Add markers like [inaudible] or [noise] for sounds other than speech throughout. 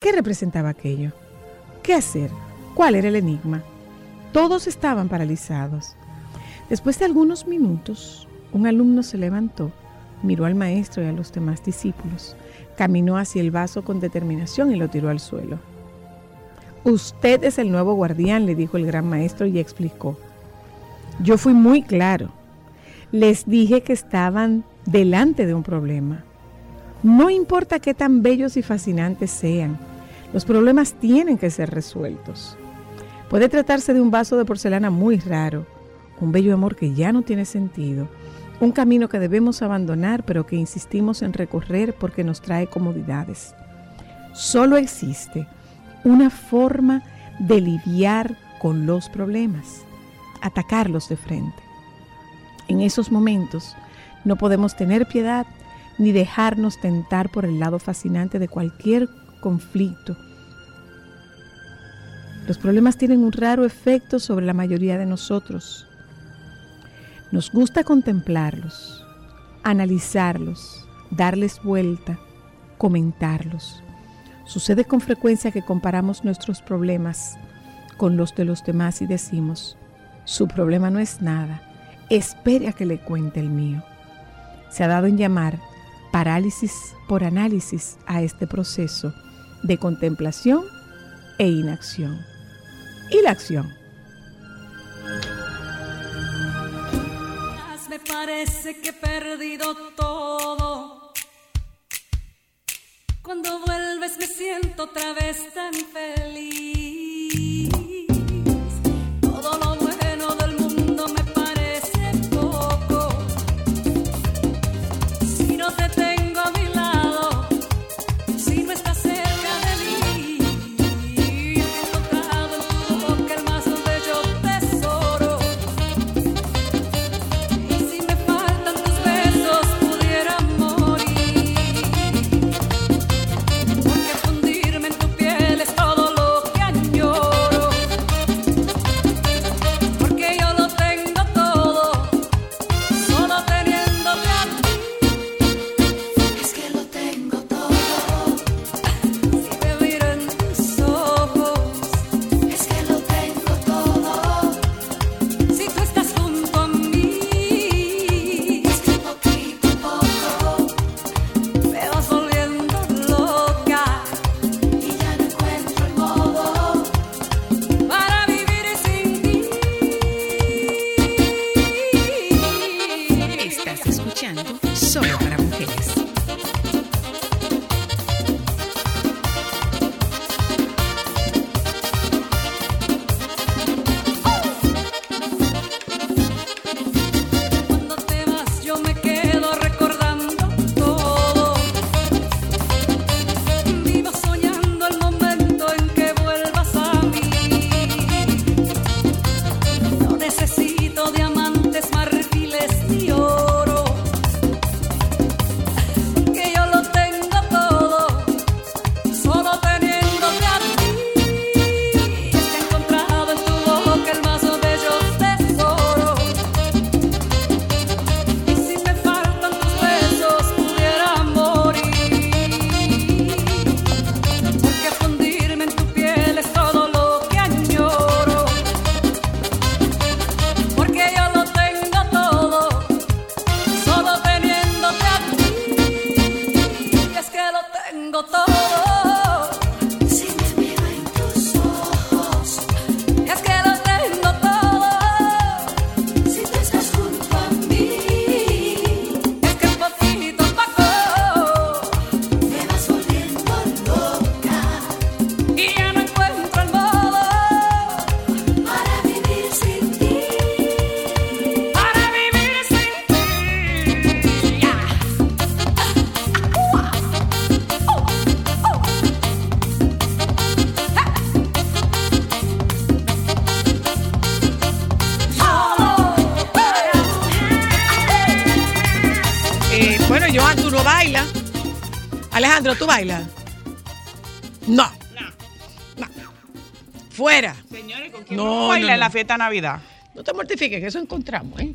¿Qué representaba aquello? ¿Qué hacer? ¿Cuál era el enigma? Todos estaban paralizados. Después de algunos minutos, un alumno se levantó, miró al maestro y a los demás discípulos, caminó hacia el vaso con determinación y lo tiró al suelo. Usted es el nuevo guardián, le dijo el gran maestro y explicó. Yo fui muy claro. Les dije que estaban delante de un problema. No importa qué tan bellos y fascinantes sean, los problemas tienen que ser resueltos. Puede tratarse de un vaso de porcelana muy raro, un bello amor que ya no tiene sentido, un camino que debemos abandonar pero que insistimos en recorrer porque nos trae comodidades. Solo existe una forma de lidiar con los problemas, atacarlos de frente. En esos momentos no podemos tener piedad ni dejarnos tentar por el lado fascinante de cualquier conflicto. Los problemas tienen un raro efecto sobre la mayoría de nosotros. Nos gusta contemplarlos, analizarlos, darles vuelta, comentarlos. Sucede con frecuencia que comparamos nuestros problemas con los de los demás y decimos, su problema no es nada, espere a que le cuente el mío. Se ha dado en llamar parálisis por análisis a este proceso de contemplación e inacción. ¿Y la acción? parece que he perdido todo. Cuando vuelves me siento otra vez tan feliz. Alejandro, ¿tú bailas? No. No. Fuera. Señores, ¿con quién No, vamos a bailar no, en la no. fiesta de Navidad? No te mortifiques, que eso encontramos, ¿eh?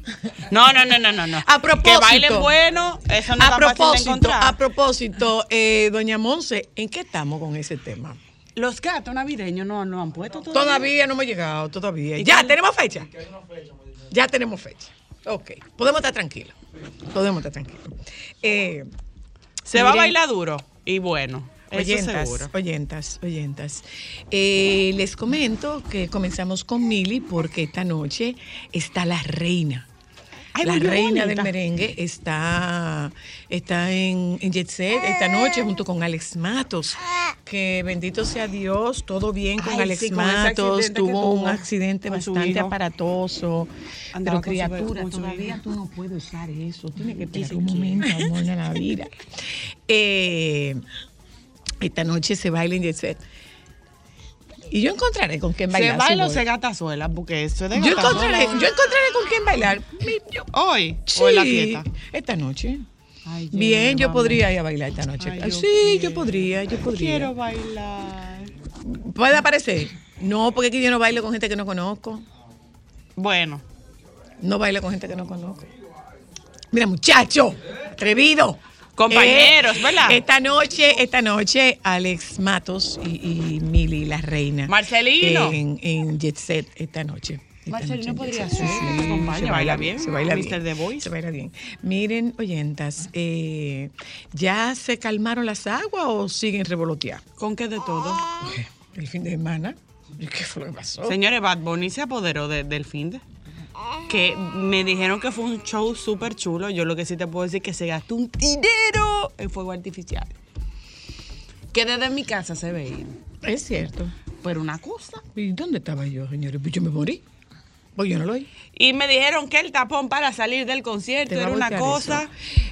No, no, no, no, no. no. [laughs] A propósito. Que bailen bueno, eso no a de propósito, encontrar. a propósito, eh, doña Monse, ¿en qué estamos con ese tema? Los gatos navideños no, no han puesto todavía. Todavía no hemos llegado, todavía. ¿Y Ya, cuál? tenemos fecha. Ya tenemos fecha. Ok, podemos estar tranquilos. Podemos estar tranquilos. Eh, Se va a bailar duro y bueno. Eso Oyentas, seguro. oyentas, oyentas. Eh, les comento que comenzamos con Mili porque esta noche está la reina. Ay, la reina del merengue está, está en, en Jet Set esta noche junto con Alex Matos. Que bendito sea Dios, todo bien con Ay, Alex sí, Matos. Tuvo un accidente bastante aparatoso. Andaba pero criatura, todavía tú no puedes usar eso. Tiene que esperar un momento, amor, de la vida. [laughs] Eh, esta noche se baila en Jet Set. Y yo encontraré con quién ¿Se bailar. si baila o se gatazuela? Porque eso es de yo encontraré, yo encontraré con quién bailar. Yo- ¿Hoy? ¿O en la fiesta? esta noche. Ay, Bien, yo podría ir a bailar esta noche. Ay, Ay, yo sí, yo podría, yo podría. Quiero bailar. ¿Puede aparecer? No, porque aquí yo no bailo con gente que no conozco. Bueno, No bailo con gente que no conozco. Mira, muchacho, atrevido. Compañeros, ¿verdad? Esta noche, esta noche, Alex Matos y, y Mili, la reina. Marcelino. En, en Jet Set esta noche. Marcelino podría ser, acompaña, se baila bien, Se baila Mr. bien. The Voice. Se baila bien. Miren, oyentas, eh, ¿ya se calmaron las aguas o siguen revoloteando? ¿con qué de todo? El fin de semana. ¿Y ¿Qué fue lo que pasó? Señores, Bad Bunny se apoderó de- del fin de. Que me dijeron que fue un show súper chulo. Yo lo que sí te puedo decir es que se gastó un dinero en fuego artificial. Que desde mi casa se veía. Es cierto. Pero una cosa. ¿Y dónde estaba yo, señores? Pues yo me morí. Pues yo no lo oí. Y me dijeron que el tapón para salir del concierto era una cosa.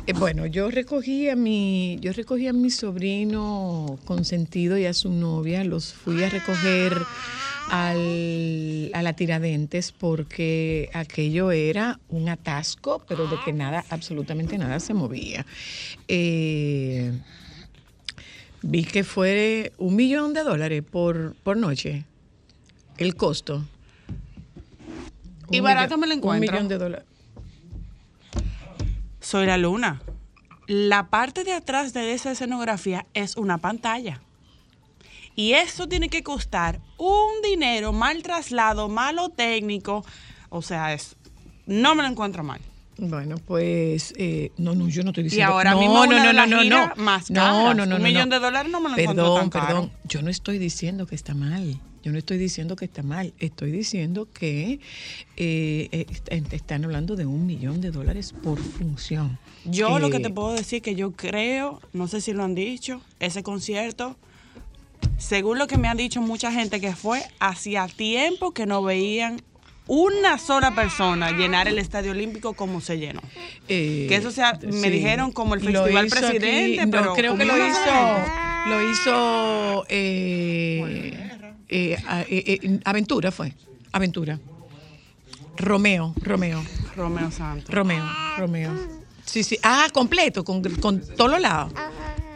Eh, bueno, yo recogí a mi, yo recogí a mi sobrino consentido y a su novia, los fui a recoger al, a la Tiradentes porque aquello era un atasco, pero de que nada, absolutamente nada se movía. Eh, vi que fue un millón de dólares por, por noche, el costo. Y barato millón- me lo encuentro. Un millón de dólares. Soy la luna. La parte de atrás de esa escenografía es una pantalla. Y eso tiene que costar un dinero, mal traslado, malo técnico. O sea, es, no me lo encuentro mal. Bueno, pues eh, no, no, yo no estoy Y diciendo. ahora no, mismo no, no, no, no, no. más no, caras. no, no, Un millón de dólares no me lo perdón, encuentro tan Perdón, caro. yo no estoy diciendo que está mal. Yo no estoy diciendo que está mal. Estoy diciendo que eh, eh, est- están hablando de un millón de dólares por función. Yo lo que Eh, te puedo decir que yo creo, no sé si lo han dicho, ese concierto, según lo que me han dicho mucha gente que fue, hacía tiempo que no veían una sola persona llenar el Estadio Olímpico como se llenó. eh, Que eso sea- me dijeron como el Festival Presidente, pero creo que lo hizo, lo hizo eh, eh, eh, eh, Aventura fue, Aventura. Romeo, Romeo. Romeo Santos. Romeo, Romeo. Sí, sí. Ah, completo, con, con todos los lados.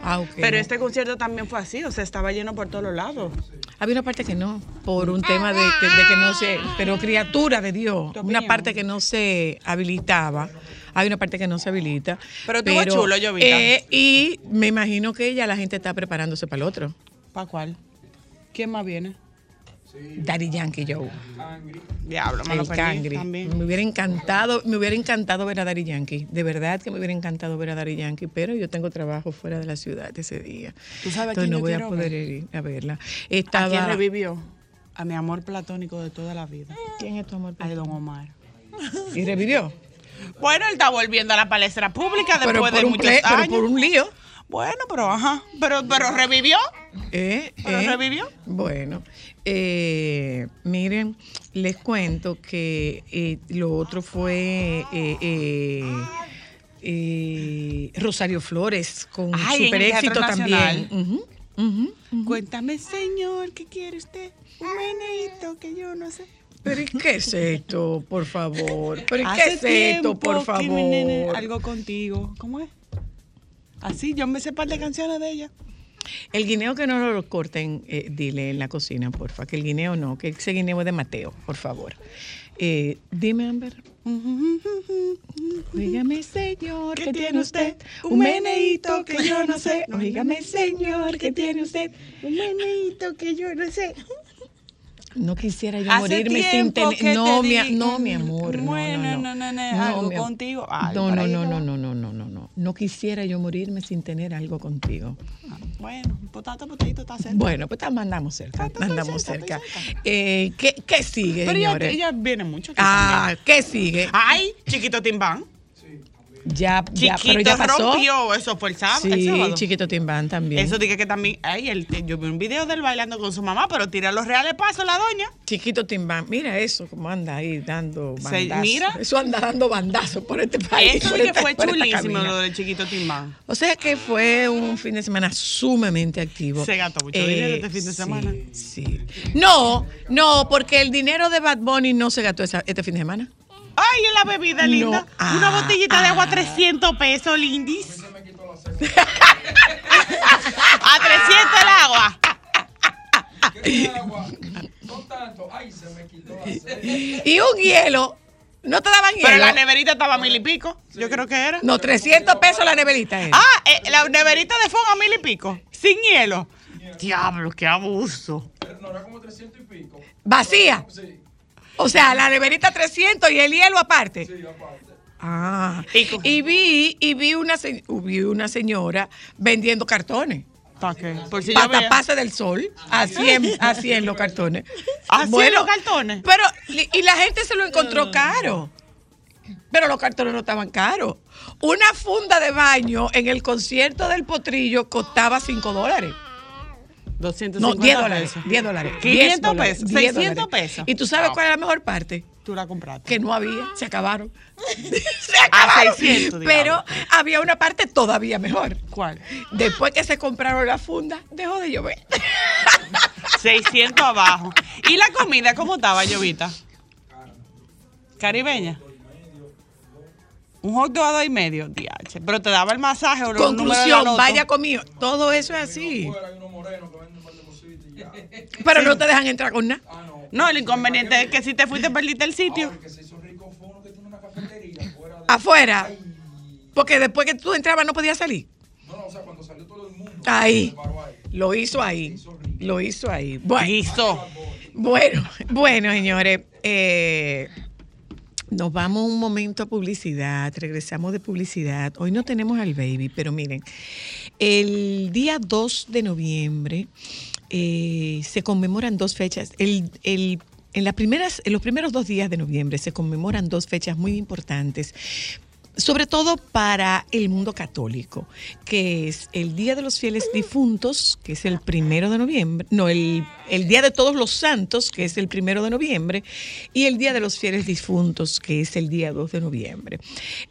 Ah. Pero este concierto también fue así, o sea, estaba lleno por todos los lados. Había una parte que no, por un tema de, que- de que no se, pero criatura de Dios, una parte que no se habilitaba. Hay una parte que no se habilita. Pero estuvo chulo, yo vi. eh, y me imagino que ya la gente está preparándose para el otro. ¿Para cuál? ¿Quién más viene? Daddy Yankee Joe. Diablo, me lo cangri. también. Me hubiera encantado, me hubiera encantado ver a Daddy Yankee. De verdad que me hubiera encantado ver a Daddy Yankee, pero yo tengo trabajo fuera de la ciudad ese día. ¿Tú sabes a Entonces no voy a poder ver? ir a verla. ¿A Estaba, quién revivió? A mi amor platónico de toda la vida. ¿Quién es tu amor? A don Omar. ¿Y revivió? Bueno, él está volviendo a la palestra pública después Pero de un muchos ple- pero años. por un lío. Bueno, pero ajá. Pero, pero revivió. ¿Eh? ¿Pero ¿Eh? revivió? Bueno, eh, miren, les cuento que eh, lo otro fue eh, eh, Rosario Flores con Ay, super éxito también. Cuéntame, señor, ¿qué quiere usted? Un meneíto que yo no sé. Pero ¿y qué es esto, por favor? ¿Pero ¿y qué es esto, por nene- favor? algo contigo. ¿Cómo es? Así, yo me sé par de canciones de ella. El guineo que no lo corten, eh, dile en la cocina, porfa. Que el guineo no, que ese guineo es de Mateo, por favor. Eh, dime, Amber. [laughs] Oígame, señor, ¿qué tiene usted? Un meneíto que yo no sé. Oígame, señor, ¿qué tiene usted? Un meneíto que yo no sé. No quisiera yo Hace morirme sin tener. No, te mi, no, mi amor. no, Bueno, no, no. no, no, no, algo mi contigo. Ay, no, no, no, no. no, no, no, no, no, no. Quisiera yo morirme sin tener algo contigo. Ah, Bueno, potato, potato, está cerca. Bueno, pues está- andamos cerca, Está- está andamos cerca, cerca. está cerca. Eh, ¿qué, ¿Qué sigue, Pero ella, señores? ella viene mucho. aquí ah, ¿qué sigue? Ay, chiquito timbán. Ya, ya, Chiquito pero ya pasó. rompió. Eso fue el sábado. el Sí, sábado. Chiquito Timbán también. Eso dije que también. Ay, el, yo vi un video del bailando con su mamá, pero tira los reales pasos la doña. Chiquito Timbán, mira eso, como anda ahí dando bandazos. mira. Eso anda dando bandazos por este país. Eso que fue chulísimo lo del chiquito timbán. O sea que fue un fin de semana sumamente activo. Se gastó mucho dinero este fin de sí, semana. Sí. No, no, porque el dinero de Bad Bunny no se gastó este fin de semana. Ay, en la bebida, linda. Ah, Una botellita de agua, ah. 300 pesos, lindis. [laughs] A 300 el agua. No tanto, ay, se me quitó la sed. Y un hielo, no te daban hielo. Pero la neverita estaba a mil y pico. Yo creo que era. no, 300 pesos la neverita. era. Ah, eh, la neverita de fondo a mil y pico. Sin hielo. Diablo, qué abuso. Pero no era como 300 y pico. Vacía. Sí, O sea, la neverita 300 y el hielo aparte. sí, aparte. Ah. Y vi, y vi una, se- vi una señora vendiendo cartones. ¿Para qué? Por si para taparse del sol. Así en, [laughs] así en los cartones. ¿Así en los cartones? Pero, y y la gente se lo encontró caro. Pero los cartones no estaban caros. Una funda de baño en el concierto del potrillo costaba 5 dólares. 250 No, 10 dólares. pesos. 10 dólares. 500 10 dólares, pesos, 10 600 dólares. pesos. ¿Y tú sabes Ah. cuál es la mejor parte? Tú la compraste. que no había, se acabaron. [laughs] se A acabaron. 600, digamos. Pero había una parte todavía mejor. ¿Cuál? Después que se compraron la funda, dejó de llover. [laughs] 600 abajo. ¿Y la comida cómo estaba, Llovita? Caribeña. Un hot dog a dos y medio, diache. Pero te daba el masaje o la Conclusión, vaya conmigo. Todo eso es así. Pero no te dejan entrar con nada. Ah, no. No, el inconveniente es que si te fuiste perdiste el sitio. Ahora el que se hizo rico fue uno que tiene una cafetería fuera de. Afuera. Ay. Porque después que tú entrabas no podías salir. No, no, o sea, cuando salió todo el mundo. Ahí. Lo hizo ahí. Lo hizo ahí. Bueno. Listo. Bueno, [laughs] bueno, señores, eh, nos vamos un momento a publicidad, regresamos de publicidad. Hoy no tenemos al baby, pero miren, el día 2 de noviembre eh, se conmemoran dos fechas. El, el- en, las primeras, en los primeros dos días de noviembre se conmemoran dos fechas muy importantes sobre todo para el mundo católico, que es el Día de los Fieles Difuntos, que es el primero de noviembre, no, el, el Día de Todos los Santos, que es el primero de noviembre, y el Día de los Fieles Difuntos, que es el día 2 de noviembre.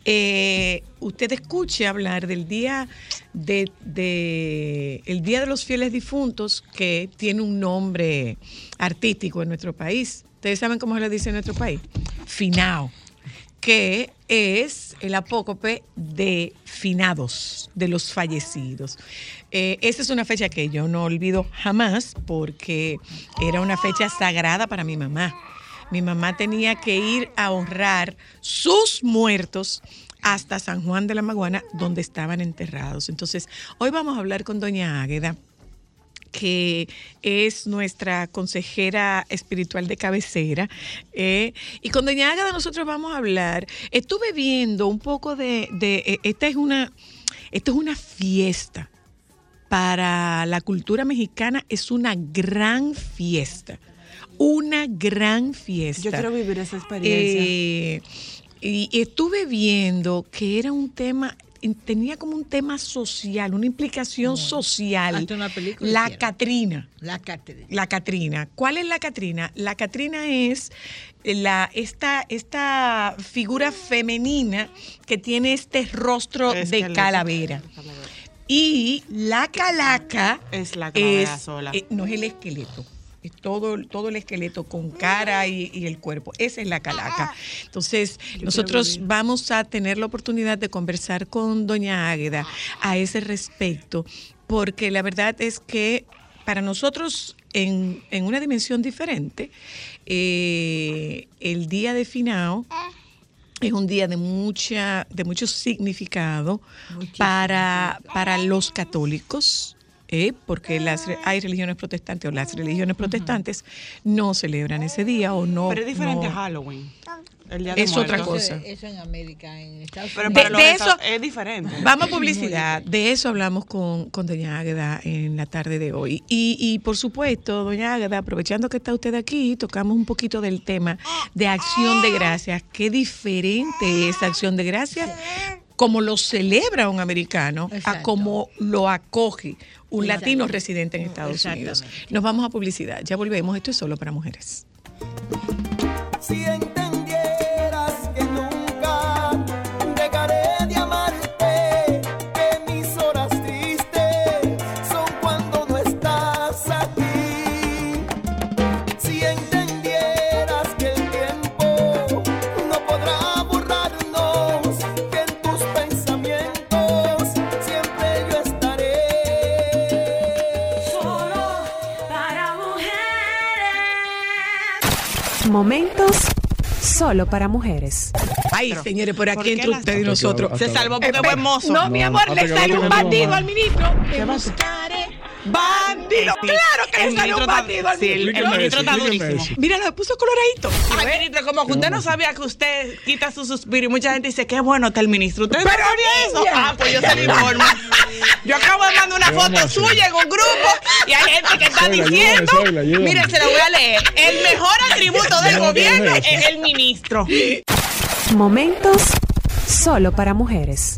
Eh, usted escuche hablar del Día de, de- el Día de los Fieles Difuntos, que tiene un nombre artístico en nuestro país. ¿Ustedes saben cómo se le dice en nuestro país? Finao que es el apócope de finados, de los fallecidos. Eh, esa es una fecha que yo no olvido jamás porque era una fecha sagrada para mi mamá. Mi mamá tenía que ir a honrar sus muertos hasta San Juan de la Maguana, donde estaban enterrados. Entonces, hoy vamos a hablar con doña Águeda que es nuestra consejera espiritual de cabecera. eh, y con Doña Ágada nosotros vamos a hablar. Estuve viendo un poco de, de- eh, esta es una, esta es una fiesta para la cultura mexicana, es una gran fiesta. Una gran fiesta. Yo quiero vivir esa experiencia. Eh, y estuve viendo que era un tema, tenía como un tema social, una implicación social. hasta una película La hicieron. Catrina. La cátedra. La Catrina. ¿Cuál es la Catrina? La Catrina es la, esta, esta figura femenina que tiene este rostro de calavera. Y la calaca Es la calavera es- sola. eh, no es el esqueleto. Todo, todo el esqueleto con cara y, y el cuerpo. Esa es la calaca. Entonces, nosotros vamos a tener la oportunidad de conversar con doña Águeda a ese respecto porque la verdad es que para nosotros en, en una dimensión diferente, eh, el día de Finao es un día de mucha de mucho significado para, para los católicos. Eh, porque las, re- hay religiones protestantes o las religiones protestantes no celebran ese día o no. Pero es diferente no- a Halloween. El día de Es otra cosa. Eso en América, en Estados Pero Unidos. para De- los de esta- eso- es diferente. Vamos a publicidad. De eso hablamos con, con doña Águeda en la tarde de hoy. Y, y, por supuesto, doña Águeda, aprovechando que está usted aquí, tocamos un poquito del tema de acción de gracias. Qué diferente es acción de gracias, como lo celebra un americano, a como lo acoge un latino residente en Estados Unidos. Nos vamos a publicidad. Ya volvemos. Esto es solo para mujeres. Momentos solo para mujeres. Ay, señores, por ¿por aquí entre usted y nosotros. Se salvó porque Eh, fue mozo. No, mi amor, le sale un bandido al ministro. Bandido, Sí. claro que El le ministro un bandido al sí, el- el ministro. Está durísimo. Mira, lo puso coloradito. Ay, ministro, como que usted no sabía que usted quita su suspiro y mucha gente dice qué bueno está el ministro. ¿Usted no Pero, sabía eso? Ah, pues yo se lo informo. Yo acabo de mandar una ¿Qué vamos a foto suya en un grupo y hay gente que está la diciendo, la mire, se lo voy a leer. El mejor atributo del No, gobierno es el ministro. Momentos solo para mujeres.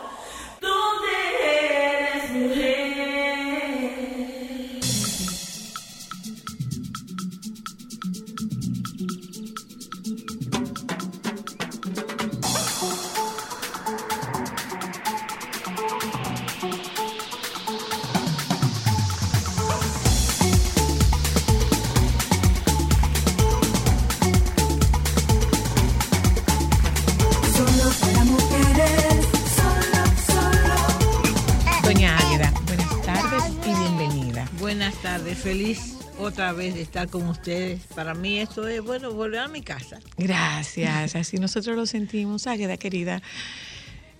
otra vez de estar con ustedes. Para mí esto es, bueno, volver a mi casa. Gracias, así nosotros lo sentimos. Águeda, querida.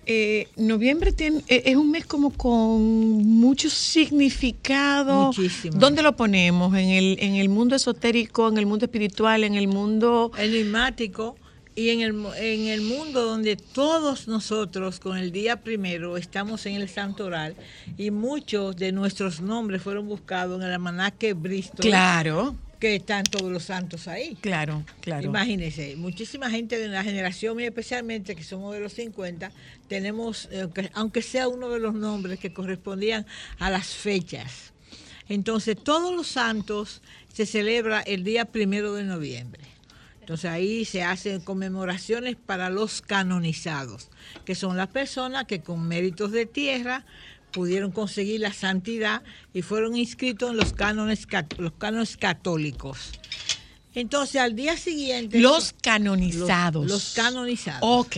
Eh, noviembre tiene, eh, es un mes como con mucho significado. Muchísimo. ¿Dónde lo ponemos? ¿En el, ¿En el mundo esotérico, en el mundo espiritual, en el mundo... enigmático y en el, en el mundo donde todos nosotros con el día primero estamos en el santoral y muchos de nuestros nombres fueron buscados en el almanaque Bristol Claro, que están todos los santos ahí. claro, claro. Imagínense, muchísima gente de la generación mía, especialmente que somos de los 50, tenemos, eh, que- aunque sea uno de los nombres que correspondían a las fechas. Entonces, todos los santos se celebra el día primero de noviembre. Entonces ahí se hacen conmemoraciones para los canonizados, que son las personas que con méritos de tierra pudieron conseguir la santidad y fueron inscritos en los cánones, los cánones católicos. Entonces al día siguiente... Los canonizados. Los, los canonizados. Ok,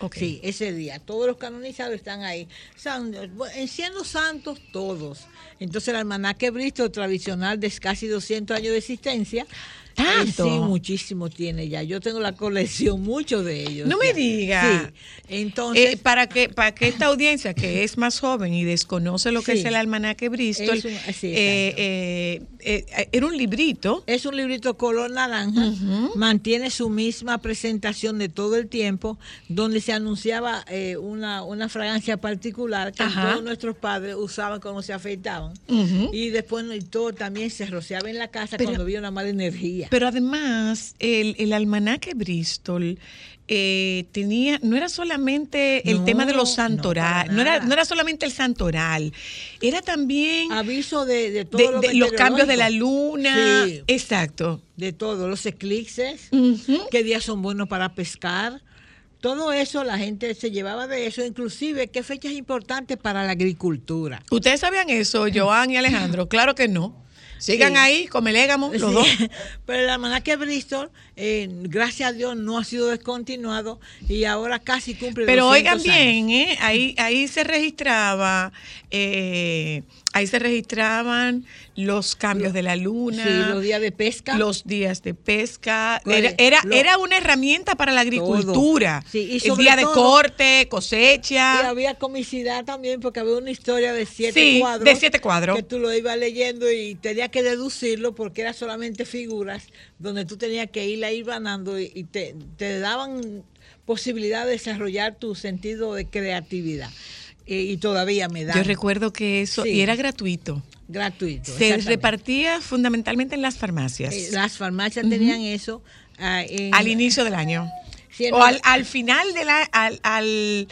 ok. Sí, ese día. Todos los canonizados están ahí. San- en siendo santos todos. Entonces el almanaque Bristol tradicional de casi 200 años de existencia. ¿Tanto? sí, muchísimo tiene ya. Yo tengo la colección, muchos de ellos. No me diga. Sí. Entonces, Eh, para que para que esta audiencia que es más joven y desconoce lo que Sí. es el almanaque Bristol, un- sí, eh, eh, era un librito. Es un librito color naranja, mantiene su misma presentación de todo el tiempo, donde se anunciaba una, una fragancia particular que Ajá. todos nuestros padres usaban cuando se afeitaban. Y después y todo también se rociaba en la casa Pero- cuando había una mala energía. Pero además, el, el almanaque Bristol eh, tenía, no era solamente el No, tema de los no, para no, era, no era solamente el santoral, era también Aviso de, de todo de- lo de los cambios de la luna. Sí, Exacto. de todo, los eclipses, Ujú. qué días son buenos para pescar. Todo eso la gente se llevaba de eso, inclusive qué fechas importantes para la agricultura. ¿Ustedes sabían eso, Joan y Alejandro? [laughs] Claro que no. Sigan Sí. ahí, comelégamos los Sí, dos. [laughs] Pero el almanaque Bristol, eh, gracias a Dios, no ha sido descontinuado y ahora casi cumple Pero 200 oigan años. bien, ¿eh? ahí, ahí se registraba, eh, ahí se registraban los cambios de la luna, Sí, los días de pesca. los días de pesca. ¿Cuál Era, era, Lo- era una herramienta para la agricultura. Sí, y el día de corte, Y cosecha. había comicidad también porque había una historia de siete Sí, cuadros. de siete cuadros. Que tú lo ibas leyendo y tenías que deducirlo porque eran solamente figuras donde tú tenías que ir ganando y, y te, te daban posibilidad de desarrollar tu sentido de creatividad. Eh, y todavía me da Yo recuerdo que eso, Sí. y era gratuito. gratuito. Se repartía fundamentalmente en las farmacias. Eh, Las farmacias tenían eso. ah, en- al inicio del año. Sí, o al, al final de la, al, al,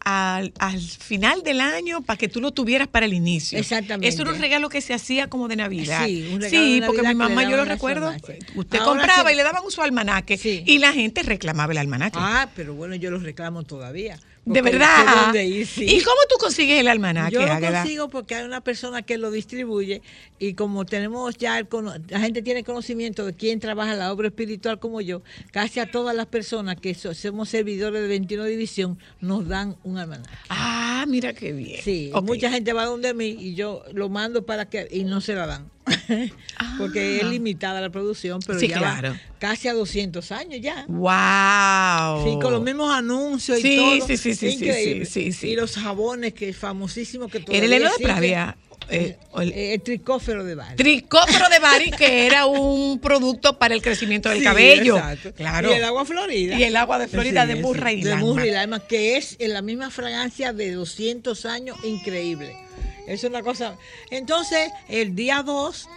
al, al final del año para que tú lo tuvieras para el inicio. Exactamente. Eso era un regalo que se hacía como de Navidad. Sí, un regalo Sí, de porque mi mamá, yo lo recuerdo, usted Ahora compraba se- y le daban su almanaque Sí. y la gente reclamaba el almanaque. Ah, pero bueno, yo los reclamo todavía. De verdad. dónde ir, sí. ¿Y cómo tú consigues el almanaque, Yo lo Águeda? consigo porque hay una persona que lo distribuye y como tenemos ya, el la gente tiene conocimiento de quién trabaja la obra espiritual como yo, casi a todas las personas que so- somos servidores de 21 División nos dan un almanaque. Ah, mira qué bien. Sí, mucha gente va donde mí y yo lo mando para que y no se la dan. [laughs] porque es limitada la producción, pero Ah. Sí, ya claro. va casi a 200 años ya. Wow. Sí, con los mismos anuncios y todo. sí, sí, sí, sí, Increíble. sí, sí. Y los jabones que es famosísimo que Era todavía el heno de existe. Pravia. eh, o el- Eh, el tricófero de Bari. Tricófero de Bari, que era un producto para el crecimiento del Sí, cabello. exacto. Claro. Y el agua florida. Y el agua de Florida de Murray y De Lima. Murray y Lima, que es en la misma fragancia de 200 años, increíble. Es una cosa. Entonces, el día 2,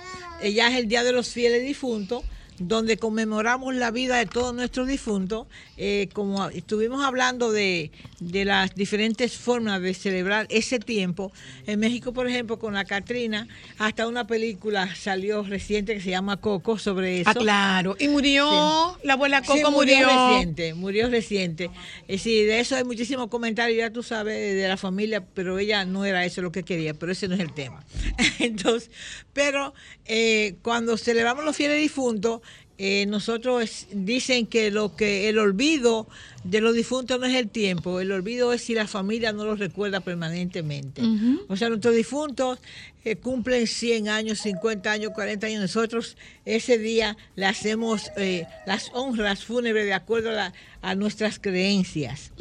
eh, ya es el Día de los Fieles Difuntos, donde conmemoramos la vida de todos nuestros difuntos. Eh, como estuvimos hablando de, de las diferentes formas de celebrar ese tiempo, en México, por ejemplo, con la Catrina, hasta una película salió reciente que se llama Coco sobre eso. Ah, claro. Y murió, la abuela Coco Sí, murió. reciente, murió reciente. Eh, sí, de eso hay muchísimos comentarios, ya tú sabes, de la familia, pero ella no era eso lo que quería, pero ese no es el tema. [laughs] Entonces, pero eh, cuando celebramos los fieles difuntos, eh, nosotros es- dicen que lo que el olvido de los difuntos no es el tiempo, el olvido es si la familia no los recuerda permanentemente. O sea, nuestros difuntos eh, cumplen 100 años, 50 años, 40 años. Nosotros ese día le hacemos eh, las honras fúnebres de acuerdo a, la- a nuestras creencias.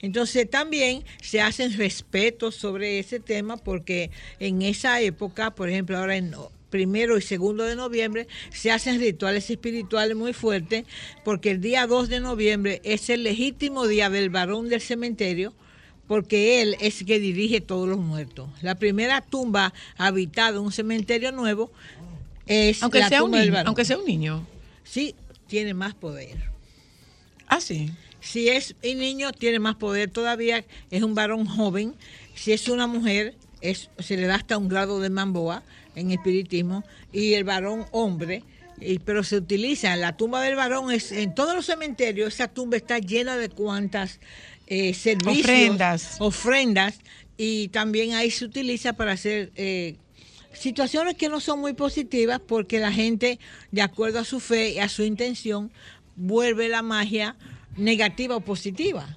Entonces también se hacen respetos sobre ese tema porque en esa época, por ejemplo, ahora en primero y segundo de noviembre, se hacen rituales espirituales muy fuertes porque el día 2 de noviembre es el legítimo día del varón del cementerio porque él es el que dirige todos los muertos. La primera tumba habitada en un cementerio nuevo es Aunque la sea, un tumba del niño, varón. aunque sea un niño. Sí, tiene más poder. Ah, sí. Si es un niño, tiene más poder todavía, es un varón joven. Si es una mujer, es, se le da hasta un grado de mamboa en espiritismo. Y el varón hombre, y- pero se utiliza, la tumba del varón es, en todos los cementerios, esa tumba está llena de cuantas eh, servicios. Ofrendas. Ofrendas. Y también ahí se utiliza para hacer eh, situaciones que no son muy positivas porque la gente, de acuerdo a su fe y a su intención, vuelve la magia negativa o positiva.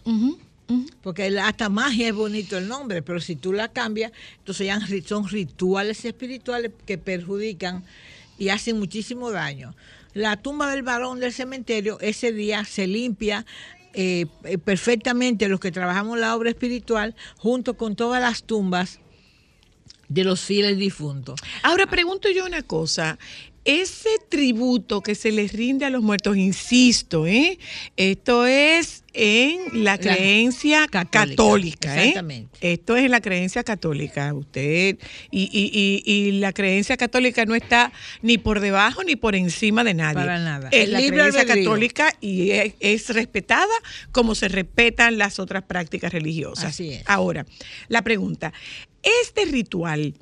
Porque hasta magia es bonito el nombre, pero si tú la cambias, entonces ya son rituales espirituales que perjudican y hacen muchísimo daño. La tumba del varón del cementerio, ese día se limpia eh, eh, perfectamente los que trabajamos la obra espiritual, junto con todas las tumbas de los fieles difuntos. Ahora pregunto yo una cosa. ese tributo que se les rinde a los muertos, insisto, ¿eh? esto es en la creencia católica, ¿eh? exactamente. Esto es en la creencia católica. Usted y, y- y- y la creencia católica no está ni por debajo ni por encima de nadie. Para nada. Es El la libre creencia albedrío. católica y es, es respetada como se respetan las otras prácticas religiosas. Así es. Ahora, la pregunta, ¿este ritual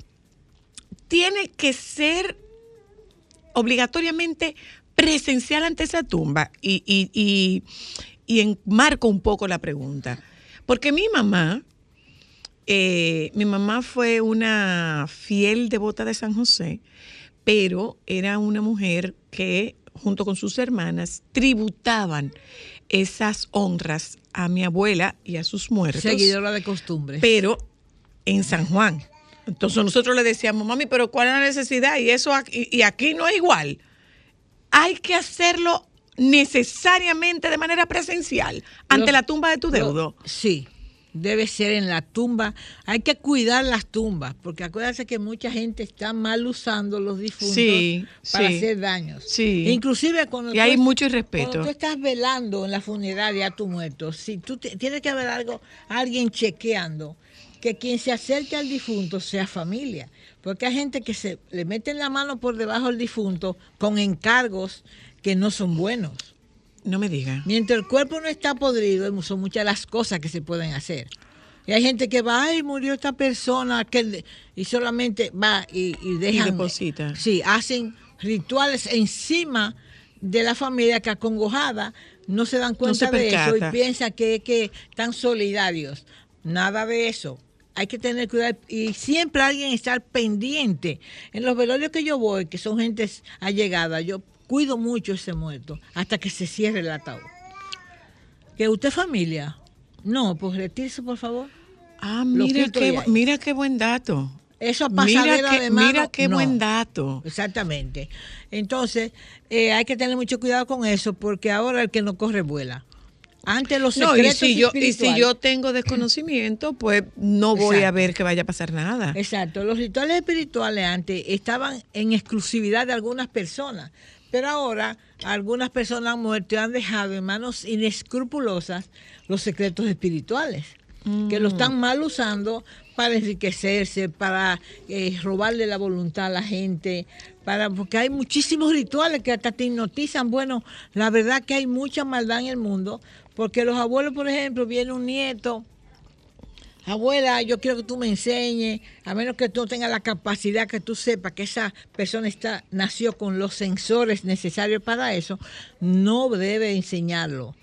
tiene que ser obligatoriamente presencial ante esa tumba? Y, y, enmarco un poco la pregunta. Porque mi mamá, eh, mi mamá fue una fiel devota de San José, pero era una mujer que junto con sus hermanas tributaban esas honras a mi abuela y a sus muertos. Seguidora de costumbres. Pero en San Juan. Entonces nosotros le decíamos, mami, pero ¿cuál es la necesidad? Y eso aquí, y aquí no es igual. Hay que hacerlo necesariamente de manera presencial ante la tumba de tu deudo. Sí, debe ser en la tumba. Hay que cuidar las tumbas, porque acuérdense que mucha gente está mal usando los difuntos Sí, para sí. hacer daños. Sí. Inclusive cuando Y tú hay es- mucho irrespeto. Cuando tú estás velando en la funeraria a tu muerto, si tú te- tiene que haber algo, alguien chequeando que quien se acerque al difunto sea familia, porque hay gente que se le meten la mano por debajo del difunto con encargos que no son buenos. No me diga. Mientras el cuerpo no está podrido, son muchas las cosas que se pueden hacer. Y hay gente que va, ay, murió esta persona, que le-", y solamente va y, y dejan. deposita. Sí, hacen rituales encima de la familia que acongojada no se dan cuenta se de eso y piensan que, que están solidarios. Nada de eso. Hay que tener cuidado y siempre alguien estar pendiente. En los velorios que yo voy, que son gente allegada, yo cuido mucho ese muerto hasta que se cierre el ataúd. ¿Que usted familia? No, pues retírese, por favor. Ah, mira qué, mira qué buen dato. Eso Mira pasadera de mano, mira qué no. buen dato. Exactamente. Entonces, eh, hay que tener mucho cuidado con eso porque ahora el que no corre vuela. Antes los No, y secretos si, yo, y si yo tengo desconocimiento, pues no voy a ver que vaya a pasar nada. Exacto, los rituales espirituales antes estaban en exclusividad de algunas personas, pero ahora algunas personas han muerto y han dejado en manos inescrupulosas los secretos espirituales, que lo están mal usando para enriquecerse, para eh, robarle la voluntad a la gente, para porque hay muchísimos rituales que hasta te hipnotizan. Bueno, la verdad que hay mucha maldad en el mundo, porque los abuelos, por ejemplo, viene un nieto abuela, yo quiero que tú me enseñes, a menos que tú tengas la capacidad que tú sepas que esa persona está nació con los sensores necesarios para eso, no debe enseñarlo.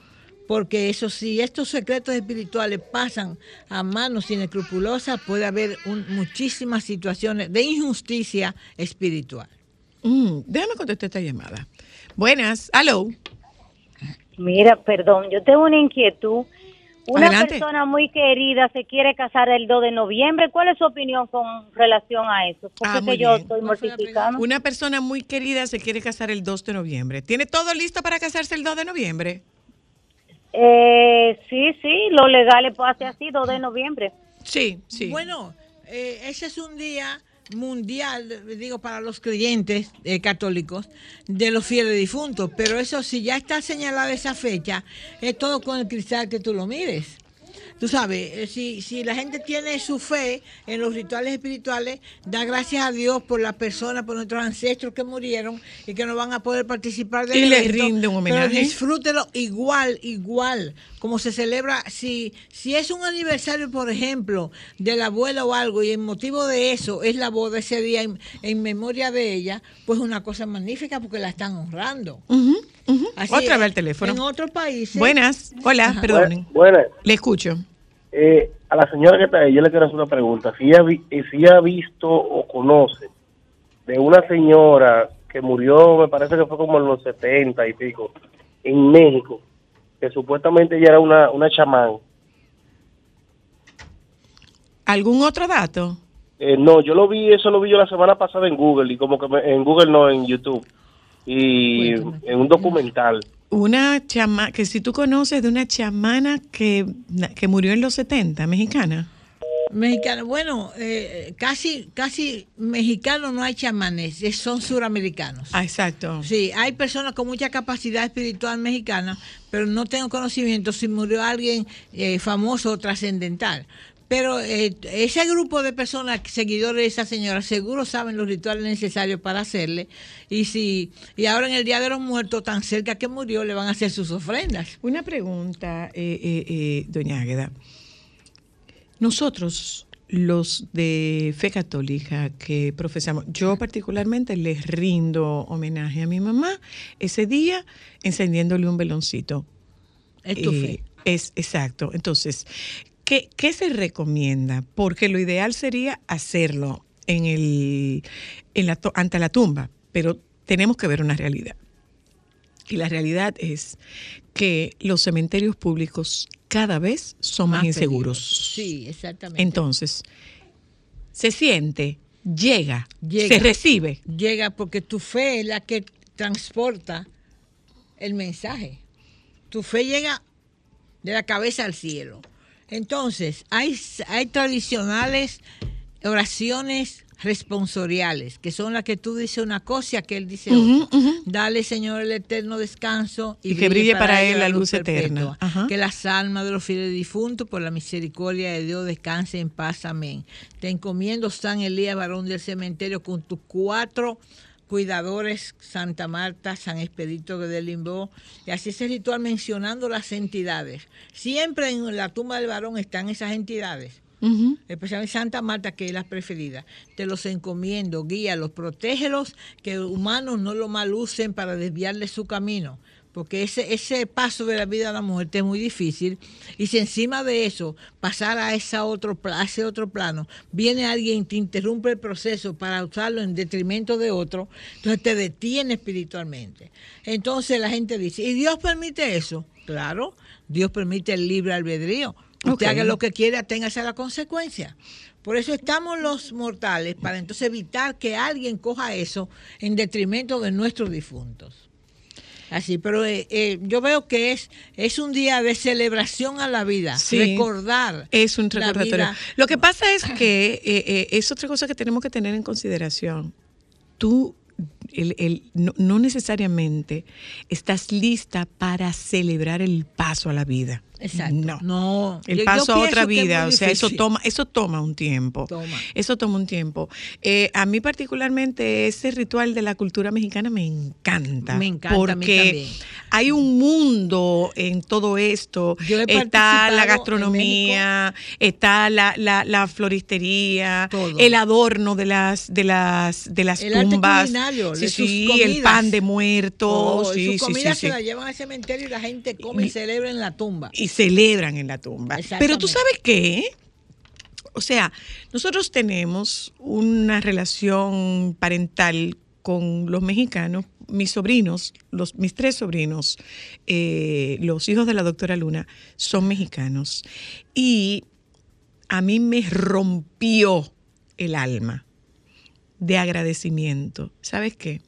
Porque eso sí, estos secretos espirituales pasan a manos inescrupulosas, puede haber un- muchísimas situaciones de injusticia espiritual. Mm, déjame contestar esta llamada. Buenas, aló. Mira, perdón, yo tengo una inquietud. Una Adelante. persona muy querida se quiere casar el 2 de noviembre. ¿Cuál es su opinión con relación a eso? Porque Ah, yo bien. estoy mortificada. Una persona muy querida se quiere casar el 2 de noviembre. ¿Tiene todo listo para casarse el 2 de noviembre? Eh, sí, sí, lo legal es pues, así, 2 de noviembre. Sí, sí. Bueno, eh, ese es un día mundial, digo, para los creyentes eh, católicos, de los fieles difuntos. Pero eso, si ya está señalada esa fecha, es todo con el cristal que tú lo mires. Tú sabes, eh, si, si la gente tiene su fe en los rituales espirituales, da gracias a Dios por las personas, por nuestros ancestros que murieron y que no van a poder participar del Y les evento, rinde un homenaje. Pero disfrútelo igual, igual, como se celebra. Si, si es un aniversario, por ejemplo, de la abuela o algo, y el motivo de eso es la boda ese día en, en memoria de ella, pues una cosa magnífica porque la están honrando. Así Otra es, vez el teléfono. En otros países. Buenas, hola, Ajá. perdonen. Buenas. Le escucho. Eh, a la señora que está ahí, yo le quiero hacer una pregunta. Si ella, vi- eh, si ha visto o conoce de una señora que murió, me parece que fue como en los 70 y pico, en México, que supuestamente ella era una, una chamán. ¿Algún otro dato? Eh, no, yo lo vi, eso lo vi yo la semana pasada en Google, y como que me- en Google no, en YouTube, y en un documental. Una chama, que si tú conoces de una chamana que, que murió en los 70, mexicana. Mexicano, bueno, eh, casi, casi mexicanos no hay chamanes, es- son suramericanos. Ah, exacto. Sí, hay personas con mucha capacidad espiritual mexicana, pero no tengo conocimiento si murió alguien eh, famoso o trascendental. Pero eh, ese grupo de personas, seguidores de esa señora, seguro saben los rituales necesarios para hacerle. Y si y ahora en el Día de los Muertos, tan cerca que murió, le van a hacer sus ofrendas. Una pregunta, eh, eh, doña Águeda. Nosotros, los de fe católica que profesamos, yo particularmente les rindo homenaje a mi mamá ese día encendiéndole un veloncito. Es tu fe. Es exacto. Entonces, ¿qué, qué se recomienda? Porque lo ideal sería hacerlo en el, en la, to- ante la tumba, pero tenemos que ver una realidad. Y la realidad es que los cementerios públicos cada vez son más, Más inseguros. peligrosos. Sí, exactamente. Entonces, se siente, llega, Llega. se recibe. Llega porque tu fe es la que transporta el mensaje. Tu fe llega de la cabeza al cielo. Entonces, hay, hay tradicionales oraciones responsoriales, que son las que tú dices una cosa y aquel dice otra. Dale, Señor, el eterno descanso Y que brille para él la luz eterna. Ajá. Que las almas de los fieles difuntos, por la misericordia de Dios, descansen en paz. Amén. Te encomiendo, San Elías, varón del cementerio, con tus cuatro cuidadores, Santa Marta, San Expedito de Limbo, y así ese ritual mencionando las entidades. Siempre en la tumba del varón están esas entidades especialmente Santa Marta, que es la preferida. Te los encomiendo, guíalos, protégelos, que humanos no lo malucen para desviarle su camino. Porque ese, ese paso de la vida a la muerte es muy difícil. Y si encima de eso, pasar a, esa otro, a ese otro plano, viene alguien, te interrumpe el proceso para usarlo en detrimento de otro, entonces te detiene espiritualmente. Entonces la gente dice, ¿y Dios permite eso? Claro, Dios permite el libre albedrío. Usted haga lo que quiera, téngase la consecuencia. Por eso estamos los mortales, para entonces evitar que alguien coja eso en detrimento de nuestros difuntos. Así, pero eh, eh, yo veo que es, es un día de celebración a la vida, Sí. recordar. Es un recordatorio. Lo que pasa es que eh, eh, es otra cosa que tenemos que tener en consideración. Tú el- el- no, no necesariamente estás lista para celebrar el paso a la vida. Exacto. No. No. El Yo- yo paso a otra vida, o sea, eso toma, eso toma un tiempo. Toma. Eso toma un tiempo. Eh, a mí particularmente ese ritual de la cultura mexicana me encanta. Me encanta, Porque hay un mundo en todo esto. Yo he Está la gastronomía, está la, la, la floristería, Todo. el adorno de las, de las, de las El arte tumbas. sí, de sus sí, comidas. el pan de muertos. Oh, sí, su sí, comida sí, se sí. la llevan al cementerio y la gente come y, Y- celebra en la tumba. y celebran en la tumba. Pero tú sabes qué? O sea, nosotros tenemos una relación parental con los mexicanos, mis sobrinos, los, mis tres sobrinos, eh, los hijos de la doctora Luna, son mexicanos. Y a mí me rompió el alma de agradecimiento. ¿Sabes qué?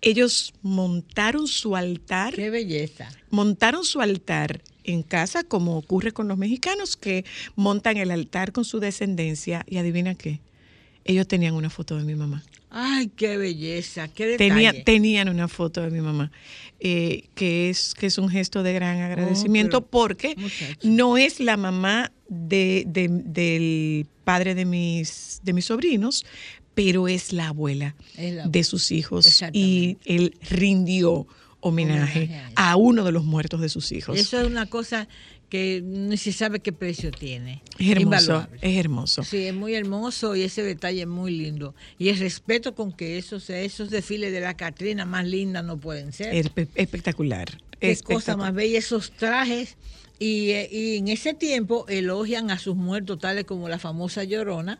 Ellos montaron su altar. Qué belleza. Montaron su altar en casa, como ocurre con los mexicanos, que montan el altar con su descendencia. Y adivina qué, ellos tenían una foto de mi mamá. Ay, qué belleza, qué detalle. Tenía- tenían una foto de mi mamá, eh, que, es, que es un gesto de gran agradecimiento Oh, porque no es la mamá de, de- del padre de mis, de mis sobrinos, pero es la abuela Es la- de sus hijos y él rindió homenaje a uno de los muertos de sus hijos. Eso es una cosa que no se sabe qué precio tiene. es hermoso, Invaluable. es hermoso. Sí, es muy hermoso y ese detalle es muy lindo. Y el respeto con que esos, esos desfiles de la Catrina más lindas no pueden ser. Espe- espectacular. Qué cosa más bella esos trajes. Y, eh, y en ese tiempo elogian a sus muertos, tales como la famosa Llorona,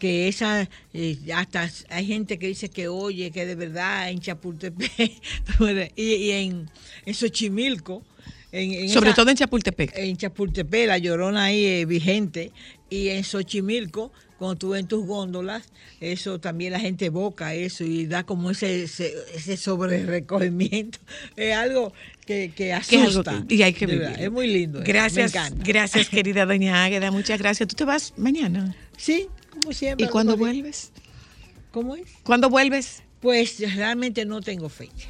que esa, eh, hasta hay gente que dice que oye, que de verdad en Chapultepec [laughs] y, y en, en Xochimilco. en- en Sobre esa- todo en Chapultepec. en Chapultepec, la llorona ahí eh, vigente, y en Xochimilco, cuando tú ves en tus góndolas, eso también la gente evoca eso y da como ese, ese, ese sobre recogimiento. [laughs] Es algo que, que Que es algo asusta. que- y hay que vivir. Es muy lindo. eso, Gracias, Me gracias, [laughs] querida doña Águeda. Muchas gracias. ¿Tú te vas mañana? Sí, como siempre. ¿Y cuándo vuelves? ¿Cómo es? ¿Cuándo vuelves? Pues realmente no tengo fecha.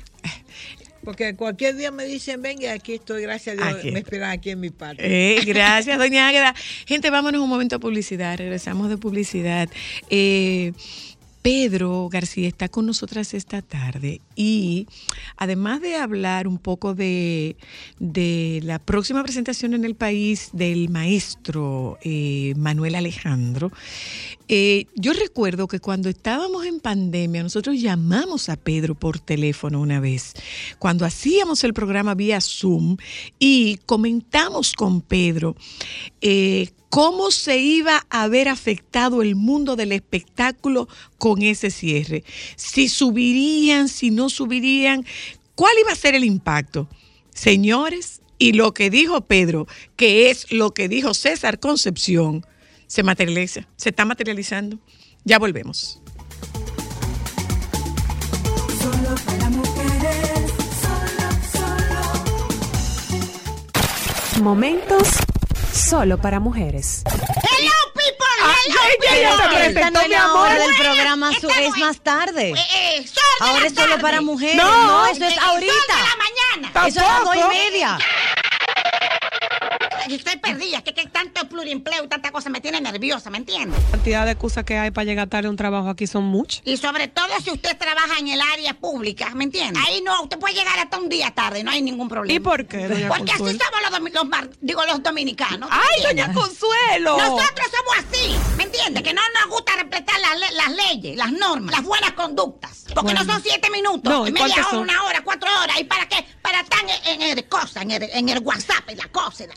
Porque cualquier día me dicen, venga, aquí estoy, gracias a Dios, me esperan aquí en mi patio. Eh, [laughs] gracias, doña Águeda. Gente, vámonos un momento a publicidad. Regresamos de publicidad. Eh, Pedro García está con nosotras esta tarde y además de hablar un poco de, de la próxima presentación en el país del maestro eh, Manuel Alejandro, eh, yo recuerdo que cuando estábamos en pandemia, nosotros llamamos a Pedro por teléfono una vez, cuando hacíamos el programa vía Zoom y comentamos con Pedro eh, cómo se iba a ver afectado el mundo del espectáculo con ese cierre. Si subirían, si no subirían, ¿cuál iba a ser el impacto? Señores, y lo que dijo Pedro, que es lo que dijo César Concepción, se materializa, se está materializando. Ya volvemos. Solo para mujeres, solo, solo. Momentos solo para mujeres. Hello, people. Ah, Hello, se people. presentó, Esta no es mi la amor. hora del Bueno, programa, su- es más tarde. Eh, eh, sol de Ahora la es solo tarde. para mujeres. No, No, eso eh, es ahorita. Sol de la mañana. Eso es a las dos y Tampoco. media. Estoy perdida, que, que tanto pluriempleo y tanta cosa me tiene nerviosa, ¿me entiendes? La cantidad de excusas que hay para llegar tarde a un trabajo aquí son muchas. Y sobre todo si usted trabaja en el área pública, ¿me entiende? Ahí no, usted puede llegar hasta un día tarde, no hay ningún problema. ¿Y por qué, doña Porque así somos los, los digo, los dominicanos. ¿me ¡Ay, doña Consuelo! Nosotros somos así, ¿me entiende? Que no nos gusta respetar las, las leyes, las normas, las buenas conductas. Porque Bueno. no son siete minutos, No, ¿y media hora, son? una hora, cuatro horas. ¿Y para qué? Para estar en, en el cosa, en el, en el WhatsApp, en la cosa, en la-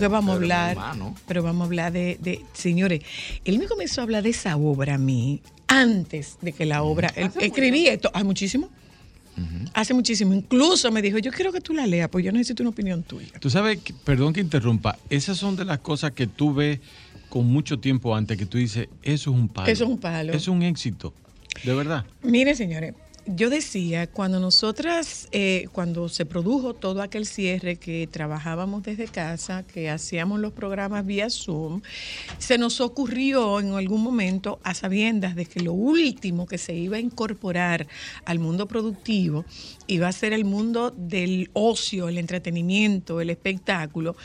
Porque vamos a hablar, pero vamos a hablar de, de- señores, él me comenzó a hablar de esa obra a mí antes de que la obra, él, escribí esto, hace muchísimo, hace muchísimo, incluso me dijo, yo quiero que tú la leas, pues yo necesito una opinión tuya. Tú sabes, que- perdón que interrumpa, esas son de las cosas que tú ves con mucho tiempo antes que tú dices, eso es un palo. Eso es un palo. Eso es un éxito. De verdad. Mire, señores, yo decía, cuando nosotras, eh, cuando se produjo todo aquel cierre que trabajábamos desde casa, que hacíamos los programas vía Zoom, se nos ocurrió en algún momento, a sabiendas de que lo último que se iba a incorporar al mundo productivo iba a ser el mundo del ocio, el entretenimiento, el espectáculo,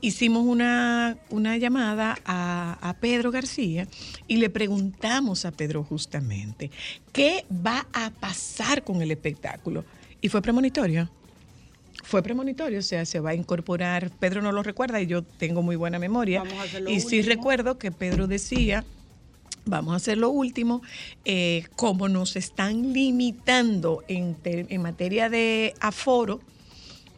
hicimos una, una llamada a, a Pedro García y le preguntamos a Pedro justamente, ¿qué va a pasar con el espectáculo? Y fue premonitorio. Fue premonitorio, o sea, se va a incorporar, Pedro no lo recuerda y yo tengo muy buena memoria. Vamos a y sí último. recuerdo que Pedro decía, vamos a hacer lo último, eh, como nos están limitando en, ter- en materia de aforo,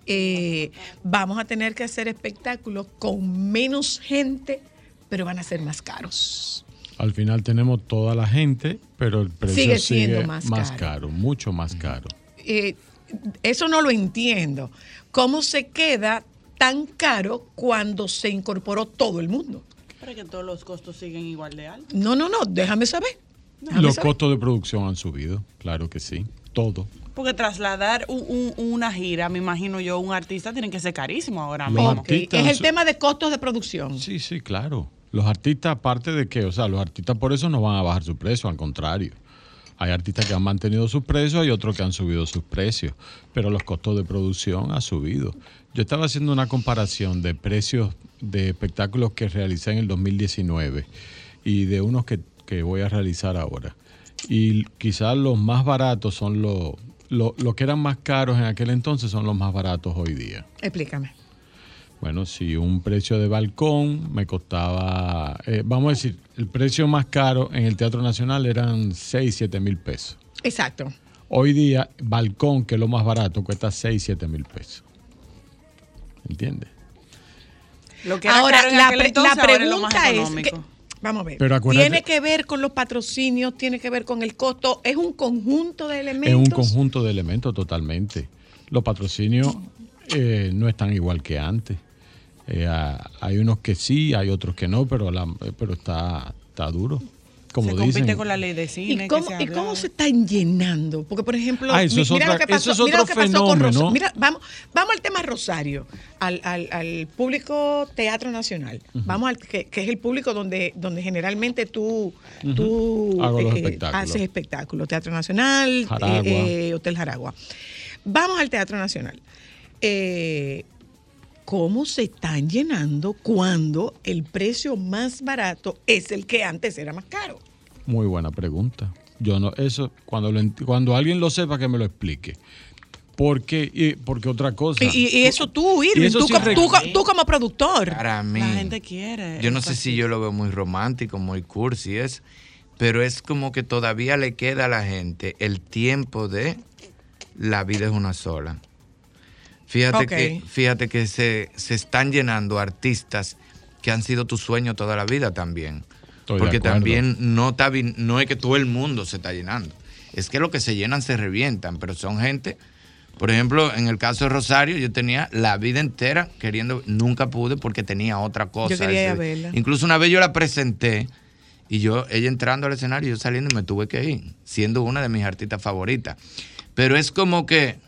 eh, vamos a tener que hacer espectáculos con menos gente, pero van a ser más caros. Al final tenemos toda la gente, pero el precio Sigue sigue, siendo más más, caro. caro. mucho más caro. Eh, eso no lo entiendo. ¿Cómo se queda tan caro cuando se incorporó todo el mundo? Que todos los costos siguen igual de altos. No, no, no, déjame saber. Déjame Los saber. costos de producción han subido, claro que sí, todo. Porque trasladar un- un- una gira, me imagino yo, un artista tiene que ser carísimo ahora Los mismo. artistas Es el tema de costos de producción. Sí, sí, claro. Los artistas, aparte de que, o sea, los artistas por eso no van a bajar su precio, al contrario. Hay artistas que han mantenido sus precios y otros que han subido sus precios, pero los costos de producción han subido. Yo estaba haciendo una comparación de precios de espectáculos que realicé en el 2019 y de unos que, que voy a realizar ahora. Y quizás los más baratos son los, los, los que eran más caros en aquel entonces son los más baratos hoy día. Explícame. Bueno, si un precio de balcón me costaba, eh, vamos a decir, el precio más caro en el Teatro Nacional eran 6, 7 mil pesos. Exacto. Hoy día, balcón, que es lo más barato, cuesta 6, 7 mil pesos. ¿Entiendes? Lo que era Ahora, caro en la, aquel pre- entonces, la ahora es lo más pregunta es, que- vamos a ver, Pero acuérdate- tiene que ver con los patrocinios, tiene que ver con el costo, es un conjunto de Es elementos. un conjunto de elementos totalmente. Los patrocinios eh, no están igual que antes. Eh, hay unos que sí, hay otros que no, pero, la, pero está, está duro. Como se dicen. compite con la ley de cine. ¿Y que cómo, se ¿Y cómo se están llenando? Porque, por ejemplo, Ah, eso mi- es mira otra- lo que pasó, es mira lo que pasó con. Rosario. Mira, vamos, vamos al tema Rosario, al, al- al público Teatro Nacional. Vamos al que, que es el público donde, donde generalmente tú, tú Hago los eh, espectáculos. haces espectáculos. Teatro Nacional, Jaragua. eh, eh, Hotel Jaragua. Vamos al Teatro Nacional. Eh, ¿Cómo se están llenando cuando el precio más barato es el que antes era más caro? Muy buena pregunta. Yo no, eso, cuando, lo cuando alguien lo sepa, que me lo explique. Porque, y- porque otra cosa. Y, eso tú, Y Irving, eso tú, sí tú como productor. Para mí. La gente quiere. Yo no sé si yo lo veo muy romántico, muy cursi, es, pero es como que todavía le queda a la gente el tiempo de la vida es una sola. Fíjate que, fíjate que se, se están llenando artistas que han sido tu sueño toda la vida también. Estoy Porque también no, está, no es que todo el mundo se está llenando. Es que lo que se llenan se revientan, pero son gente. Por ejemplo, en el caso de Rosario, yo tenía la vida entera queriendo, nunca pude porque tenía otra cosa. Yo quería verla. Incluso una vez yo la presenté y yo, ella entrando al escenario, yo saliendo y me tuve que ir, siendo una de mis artistas favoritas. Pero es como que,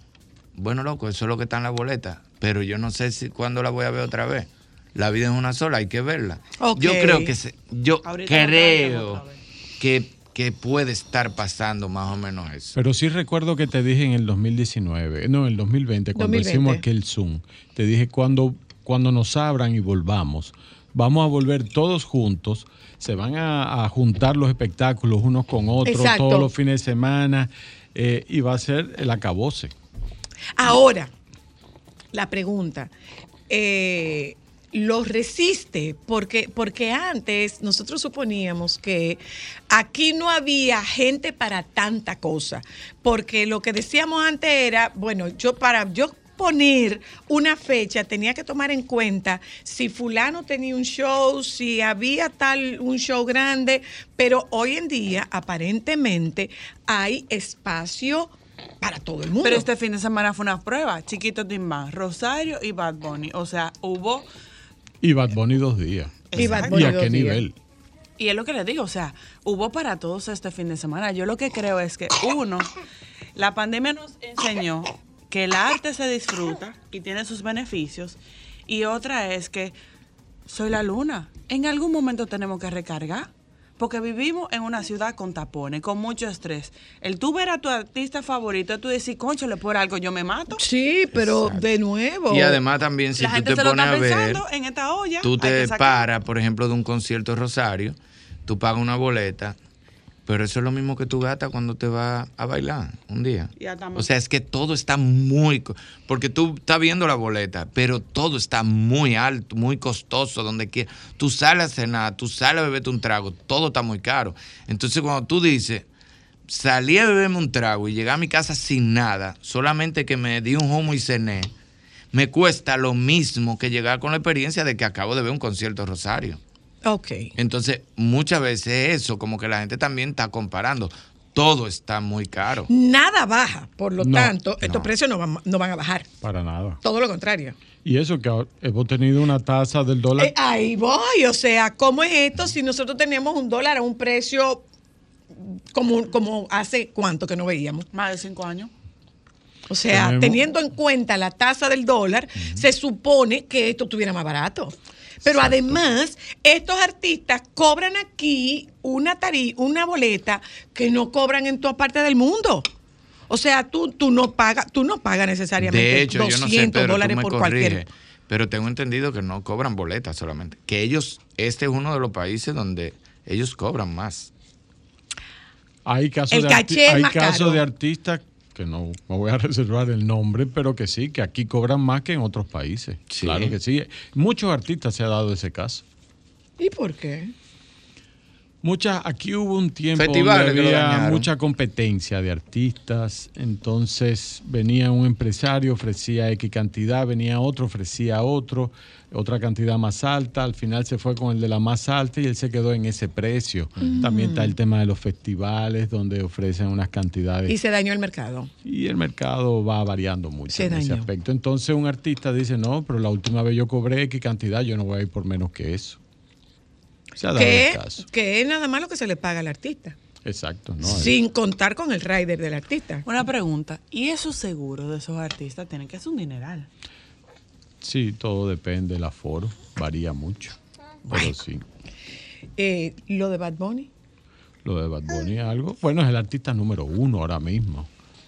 bueno, loco, eso es lo que está en la boleta, pero yo no sé si cuándo la voy a ver otra vez. La vida es una sola, hay que verla. Yo creo que se- yo Ahorita creo que, que puede estar pasando más o menos eso. Pero sí recuerdo que te dije en el 2019, no, en el 2020, cuando 2020. hicimos aquel Zoom, te dije cuando, cuando nos abran y volvamos, vamos a volver todos juntos, se van a, a juntar los espectáculos unos con otros Exacto. todos los fines de semana eh, y va a ser el acabose. Ahora, la pregunta, eh, ¿lo resiste? Porque, porque antes nosotros suponíamos que aquí no había gente para tanta cosa, porque lo que decíamos antes era, bueno, yo para yo poner una fecha tenía que tomar en cuenta si fulano tenía un show, si había tal un show grande, pero hoy en día aparentemente hay espacio para todo el mundo. Pero este fin de semana fue una prueba. Chiquito Timbán, Rosario y Bad Bunny. O sea, hubo. Y Bad Bunny dos días. Y Bad ¿Y Bunny a dos qué días. nivel? Y es lo que les digo, o sea, hubo para todos este fin de semana. Yo lo que creo es que, uno, la pandemia nos enseñó que el arte se disfruta y tiene sus beneficios. Y otra es que soy la luna. En algún momento tenemos que recargar. Porque vivimos en una ciudad con tapones, con mucho estrés. El tú ver a tu artista favorito, tú decir, conchole, por algo yo me mato. Sí, pero de nuevo. Y además también si la tú gente te se lo pones está a ver, pensando en esta olla. tú te paras, por ejemplo, de un concierto Rosario, tú pagas una boleta, pero eso es lo mismo que tú gastas cuando te vas a bailar un día. O sea, es que todo está muy... Porque tú estás viendo la boleta, pero todo está muy alto, muy costoso, donde quieras. Tú sales a cenar, tú sales a beberte un trago, todo está muy caro. Entonces, cuando tú dices, salí a beberme un trago y llegué a mi casa sin nada, solamente que me di un humo y cené, me cuesta lo mismo que llegar con la experiencia de que acabo de ver un concierto de Rosario. Ok. Entonces, muchas veces eso, como que la gente también está comparando. todo está muy caro. Nada baja, por lo No, tanto, estos no. precios no van, no van a bajar. Para nada. Todo lo contrario. Y eso que ahora hemos tenido una tasa del dólar. Eh, ahí voy, o sea, ¿cómo es esto si nosotros teníamos un dólar a un precio como, como hace cuánto que no veíamos? Más de cinco años. O sea, Tenemos- teniendo en cuenta la tasa del dólar, se supone que esto estuviera más barato. Pero además, estos artistas cobran aquí una tari una boleta que no cobran en toda parte del mundo. O sea, tú, tú no pagas, tú no pagas necesariamente De hecho, 200 yo no sé, Pedro, dólares por corrige, cualquier. pero tengo entendido que no cobran boletas solamente. Que ellos, este es uno de los países donde ellos cobran más. Hay casos, El de, arti- hay casos de artistas que no me voy a [laughs] reservar el nombre, pero que sí, que aquí cobran más que en otros países. Claro que sí. Muchos artistas se ha dado ese caso. ¿Y por qué? Muchas, aquí hubo un tiempo Festivales donde había mucha competencia de artistas, entonces venía un empresario, ofrecía X cantidad, venía otro, ofrecía otro, otra cantidad más alta, al final se fue con el de la más alta y él se quedó en ese precio. También está el tema de los festivales donde ofrecen unas cantidades Y se dañó el mercado. y el mercado va variando mucho Se en ese dañó. aspecto. Entonces un artista dice, no, pero la última vez yo cobré X cantidad, yo no voy a ir por menos que eso. Se ha dado Que, el caso. que es nada más lo que se le paga al artista. Exacto. ¿no? Sin contar con el rider del artista. Una pregunta. ¿Y esos seguros de esos artistas tienen que ser un dineral? Sí, todo depende del aforo, varía mucho. Pero sí, Eh, lo de Bad Bunny. lo de Bad Bunny es algo. Bueno, es el artista número uno ahora mismo.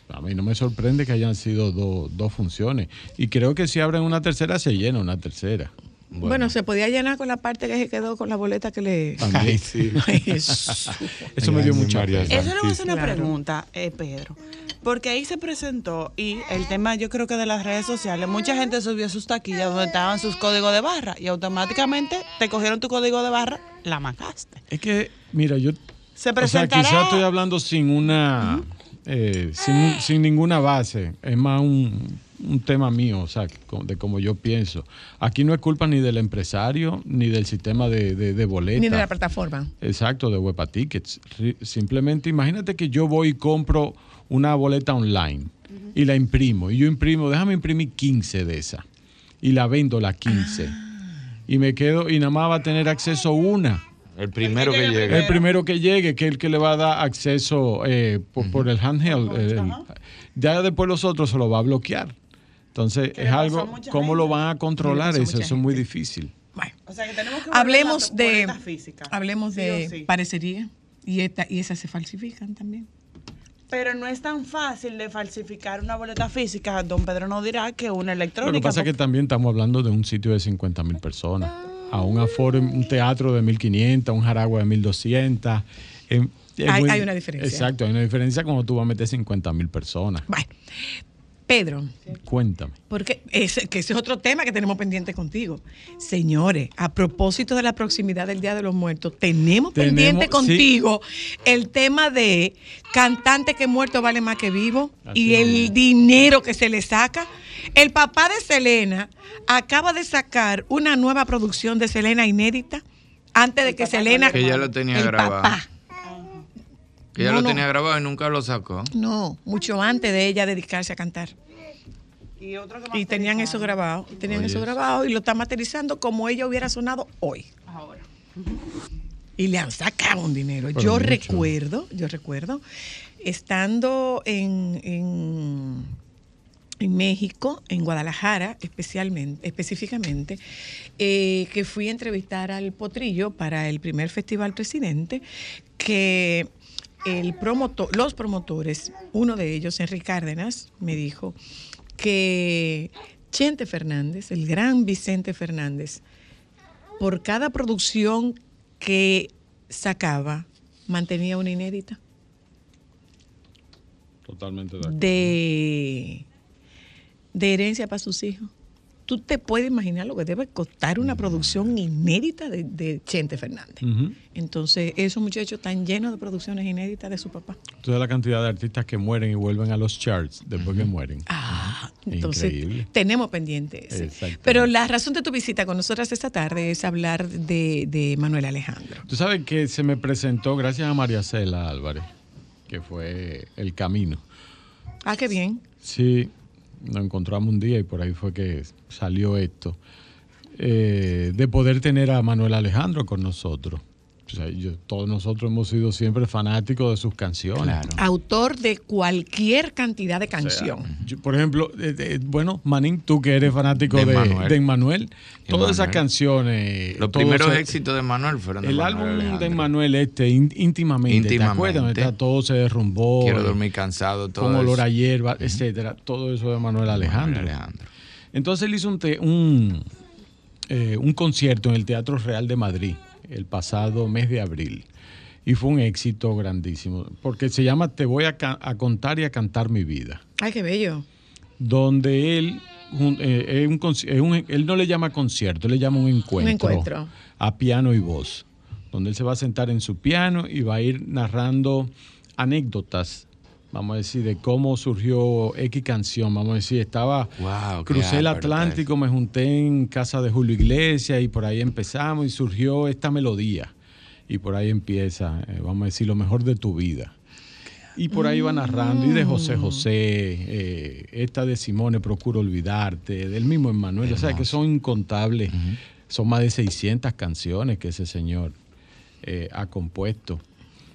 A mí no me sorprende que hayan sido do- dos funciones. Y creo que si abren una tercera, se llena una tercera. Bueno. se podía llenar con la parte que se quedó con la boleta que le. También. Ay, sí. [laughs] Eso me dio mucha. Eso le voy a hacer una pregunta, eh, Pedro. Porque ahí se presentó y el tema, yo creo que de las redes sociales, mucha gente subió sus taquillas donde estaban sus códigos de barra y automáticamente te cogieron tu código de barra, la macaste. Es que, mira, yo. Se O sea, quizás estoy hablando sin una. eh, sin, sin ninguna base. Es más un, un tema mío, o sea, de cómo yo pienso. Aquí no es culpa ni del empresario, ni del sistema de, de, de boleta. Ni de la plataforma. Exacto, de Huepa Tickets. Simplemente imagínate que yo voy y compro una boleta online y la imprimo. Y yo imprimo, déjame imprimir 15 de esas. Y la vendo las 15. Y me quedo, y nada más va a tener acceso una. El primero que llegue. El primero que llegue, que es el que le va a dar acceso eh, por, por el handheld. el- el- ya después los otros se lo va a bloquear. Entonces, es algo, ¿cómo lo van a controlar eso? Eso es muy difícil. O sea, que tenemos que volver Hablemos de. Hablemos Sí de o sí. parecería. Y, esta, y esas se falsifican también. Pero no es tan fácil de falsificar una boleta física. Don Pedro no dirá que una electrónica. Lo que pasa es que también estamos hablando de un sitio de 50 mil personas. A un aforo, un teatro de 1.500, un jaragua de 1.200. em, es Hay- hay una diferencia. Exacto, hay una diferencia cuando tú vas a meter 50 mil personas. Pedro, Cuéntame. porque ese, que ese es otro tema que tenemos pendiente contigo. Señores, a propósito de la proximidad del Día de los Muertos, tenemos, Tenemos, pendiente sí. contigo el tema de cantante que muerto vale más que vivo y el dinero que se le saca. El papá de Selena acaba de sacar una nueva producción de Selena inédita antes de que Selena... Que ya lo tenía el grabado. papá. Que ya No, lo no. tenía grabado y nunca lo sacó. No, mucho antes de ella dedicarse a cantar. Y, otro Y tenían eso grabado, y tenían Oye, eso grabado y lo están materializando como ella hubiera sonado hoy. Ahora. Y le han sacado un dinero. Pero yo mucho. recuerdo, yo recuerdo, estando en, en, en México, en Guadalajara especialmente, específicamente, eh, que fui a entrevistar al Potrillo para el primer Festival Presidente, que el promotor, los promotores, uno de ellos, Enrique Cárdenas, me dijo que Chente Fernández, el gran Vicente Fernández, por cada producción que sacaba, mantenía una inédita Totalmente de acuerdo. de, de herencia para sus hijos. Tú te puedes imaginar lo que debe costar una producción inédita de, de Chente Fernández. Entonces, esos muchachos están llenos de producciones inéditas de su papá. Sabes la cantidad de artistas que mueren y vuelven a los charts después que mueren. Ah, Entonces, Increíble. tenemos pendiente. Exactamente. Pero la razón de tu visita con nosotras esta tarde es hablar de, de Manuel Alejandro. Tú sabes que se me presentó gracias a María Cela Álvarez, que fue El Camino. Ah, qué bien. Sí, nos encontramos un día y por ahí fue que salió esto. Eh, de poder tener a Manuel Alejandro con nosotros. O sea, yo- todos nosotros hemos sido siempre fanáticos de sus canciones. Autor de cualquier cantidad de canción. Yo, por ejemplo, eh, eh, bueno, Manín, tú que eres fanático De de, Emmanuel. Emmanuel, todas esas Emmanuel. canciones. Los primeros éxitos de Manuel fueron de El Manuel álbum de. Emmanuel este, ín- íntimamente, ¿te Íntimamente. acuerdas? Está todo se derrumbó. Quiero dormir cansado, todo Con olor a hierba, etcétera. Todo eso de Manuel Alejandro. Alejandro. Entonces él hizo un, te- un, eh, un concierto en el Teatro Real de Madrid el pasado mes de abril. Y fue un éxito grandísimo, porque se llama Te voy a, contar y a cantar mi vida Ay, qué bello. donde él, eh, un un- él no le llama concierto, le llama un encuentro, encuentro. a piano y voz, donde él se va a sentar en su piano y va a ir narrando anécdotas, vamos a decir, de cómo surgió X canción, vamos a decir, estaba, Wow, crucé el Atlántico, me junté en casa de Julio Iglesias y por ahí empezamos y surgió esta melodía. Y por ahí empieza, eh, vamos a decir, lo mejor de tu vida. Y por ahí va narrando, y de José José, eh, esta de Simone, Procuro Olvidarte, del mismo Emmanuel, o sea que son incontables, son más de 600 canciones que ese señor eh, ha compuesto.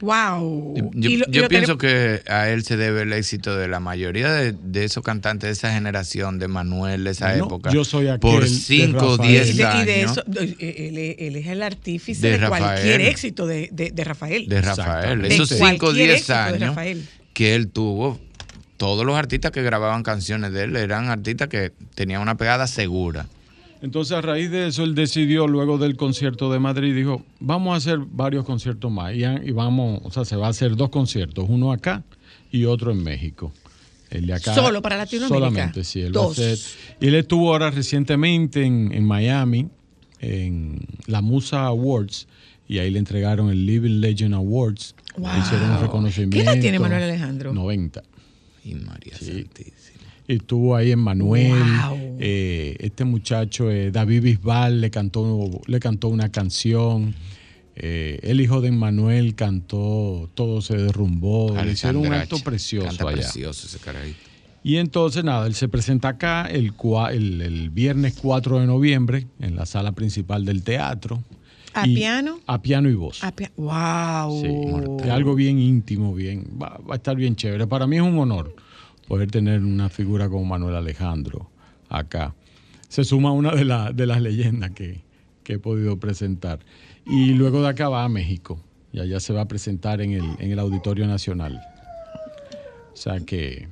Wow. Yo, lo- pienso que a él se debe el éxito de la mayoría de, de esos cantantes de esa generación, de Manuel, de esa época. yo soy aquel Por de 5 o Rafael. 10 y de, años. y de eso, él, él- él es el artífice De cualquier éxito de, de- de Rafael. de Rafael. Esos 5 o cualquier 10 éxito de años Rafael. que él tuvo, todos los artistas que grababan canciones de él eran artistas que tenían una pegada segura. Entonces a raíz de eso él decidió luego del concierto de Madrid, dijo, vamos a hacer varios conciertos más y, y vamos, o sea, se va a hacer dos conciertos, uno acá y otro en México. El de acá, Solo para Latinoamérica. Solamente, sí. Él va a Dos. hacer- y él estuvo ahora recientemente en, en Miami, en la Musa Awards, y ahí le entregaron el Living Legend Awards. Le Wow. hicieron un ¿Qué reconocimiento. edad tiene Manuel Alejandro? 90. Y María Sí. Estuvo ahí en Manuel. Wow. eh, este muchacho, eh, David Bisbal, le cantó, le cantó una canción. eh, el hijo de Emmanuel cantó Todo se derrumbó. Le hicieron un acto precioso Canta allá. precioso ese carajito. Y entonces, nada, él se presenta acá el, el, el viernes 4 de noviembre en la sala principal del teatro. ¿A Y- piano? A piano y voz. A wow. Sí, es algo bien íntimo, bien, va, va a estar bien chévere. Para mí es un honor poder tener una figura como Manuel Alejandro acá. Se suma una de, la- de las leyendas que, que he podido presentar. Y luego de acá va a México y allá se va a presentar en el, en el Auditorio Nacional. O sea que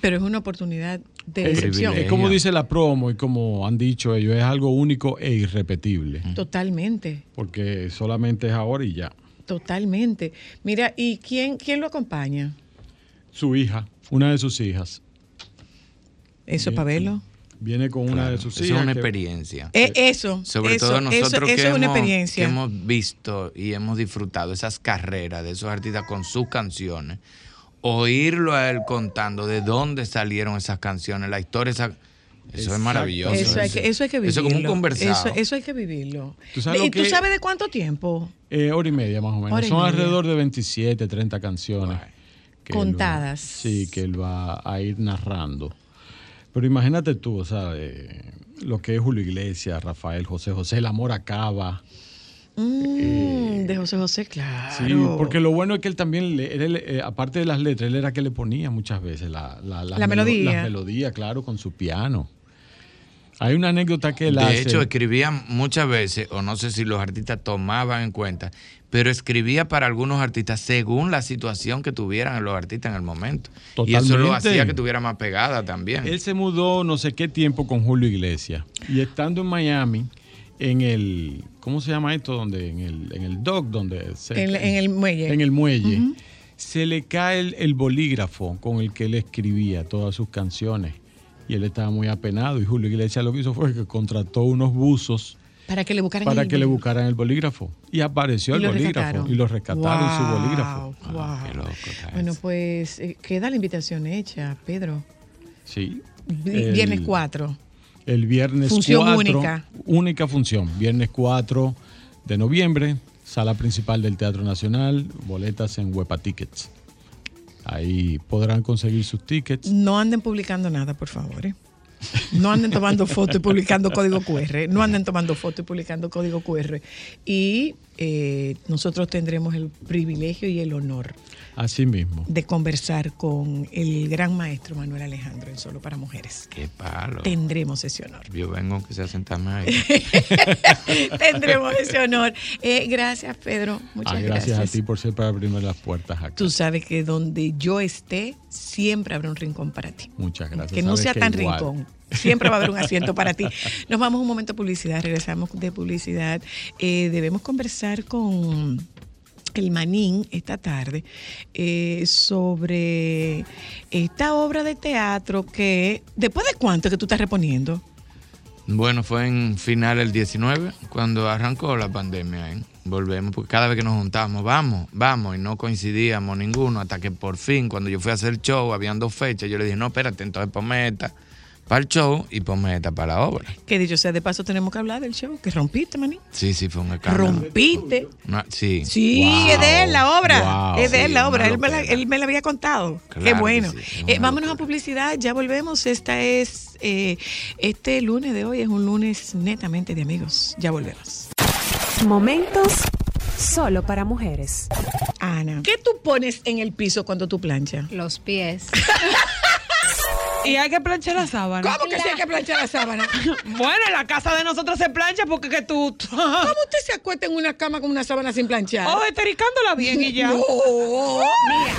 Pero es una oportunidad de es, excepción. es como dice la promo y como han dicho ellos, es algo único e irrepetible. Totalmente, Porque solamente es ahora y ya. totalmente. Mira, ¿y quién, quién lo acompaña? Su hija, una de sus hijas. Eso, Bien. Pabelo. Viene con una de sus eso es una que- experiencia. Eh, eso, Sobre eso, todo eso- nosotros eso que, es una hemos, experiencia. que hemos visto y hemos disfrutado esas carreras de esos artistas con sus canciones, oírlo a él contando de dónde salieron esas canciones, la historia, esa- eso es maravilloso. Eso hay, que, eso hay que vivirlo. Eso es como un conversado. Eso, eso hay que vivirlo. ¿Tú sabes ¿Y lo tú sabes de cuánto tiempo? Eh, hora y media más o menos. Y Son media. alrededor de 27, 30 canciones. Que él va- Contadas. sí, que él va a ir narrando. Pero imagínate tú, o sea, eh, lo que es Julio Iglesias, Rafael, José José, El Amor Acaba. Mm, de José José, claro. Sí, porque lo bueno es que él también, le- él, eh, aparte de las letras, él era que le ponía muchas veces la, la, La melo- melodía. Las melodías, claro, con su piano. Hay una anécdota que él hace. De hecho, escribía muchas veces, o no sé si los artistas tomaban en cuenta, pero escribía para algunos artistas según la situación que tuvieran los artistas en el momento. Y eso lo Totalmente. hacía que tuviera más pegada también. Él se mudó no sé qué tiempo con Julio Iglesias. Y estando en Miami, en el, ¿cómo se llama esto? Donde, en el, en el dock, donde se- En, en el muelle. en el muelle, se le cae el, el bolígrafo con el que él escribía todas sus canciones. Y él estaba muy apenado. Y Julio Iglesias lo que hizo fue que contrató unos buzos Para que le buscaran para el- que le buscaran el bolígrafo. Y apareció Y el bolígrafo. rescataron. Y lo rescataron su bolígrafo. wow. Ah, qué loco Bueno, pues eh, queda la invitación hecha, Pedro. Sí. El- Viernes 4. El viernes Función 4, única. Única función. Viernes 4 de noviembre, sala principal del Teatro Nacional, boletas en Huepa Tickets. Ahí podrán conseguir sus tickets. No anden publicando nada, por favor. ¿eh? No anden tomando fotos y publicando código QR. No anden tomando fotos y publicando código QR. Y eh, nosotros tendremos el privilegio y el honor Así mismo. de conversar con el gran maestro Manuel Alejandro en Solo para Mujeres. Qué palo. Tendremos ese honor. Yo vengo que sea sentarme ahí. [laughs] Tendremos ese honor. Eh, gracias, Pedro. Muchas Ah, gracias. gracias, a ti por siempre abrirme las puertas acá. Tú sabes que donde yo esté, siempre habrá un rincón para ti. Muchas gracias. Que no sea tan igual. rincón. Siempre va a haber un asiento para ti. Nos vamos a un momento de publicidad, regresamos de publicidad. Eh, debemos conversar con el Manín esta tarde eh, sobre esta obra de teatro que, ¿después de cuánto que tú estás reponiendo? Bueno, fue en final el 19, cuando arrancó la pandemia. ¿eh? Volvemos, porque cada vez que nos juntamos, vamos, vamos, y no coincidíamos ninguno, hasta que por fin, cuando yo fui a hacer el show, habían dos fechas, yo le dije, no, espérate, entonces ponme esta para el show y ponme esta para la obra. Que dicho sea de paso, tenemos que hablar del show, que rompiste, Manín. Sí, sí, fue un escándalo. Rompiste. No, sí. Sí, Wow. es de él la obra. Wow. es de él Sí, la obra. Él me la, él me la había contado. Claro Qué bueno. sí, Eh, vámonos a publicidad. Ya volvemos. Esta es. eh, este lunes de hoy es un lunes netamente de amigos. Ya volvemos. Momentos solo para mujeres. Ana, ¿qué tú pones en el piso cuando tú planchas? Los pies. [laughs] Y hay que planchar la sábana. ¿Cómo que sí hay que planchar la sábana? [laughs] bueno, en la casa de nosotros se plancha porque que tú. [laughs] ¿Cómo usted se acuesta en una cama con una sábana sin planchar? Oh, estericándola bien y ya. [laughs] No.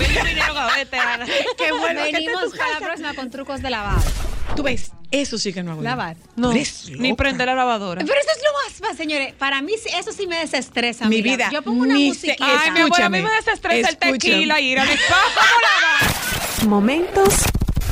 Mira, dinero gavete, Ana. Qué bueno Venimos para la casa. próxima con trucos de lavado. Tú ves, eso sí que no hago. Lavar. No, Eres ni prender la lavadora. Pero eso es lo más, más, señores. Para mí sí- eso sí me desestresa. Mi vida, Yo pongo una ni musiquita. se- Ay, mi amor, a mí me desestresa el tequila y ir a mi spa. ¿Cómo lavar? Momentos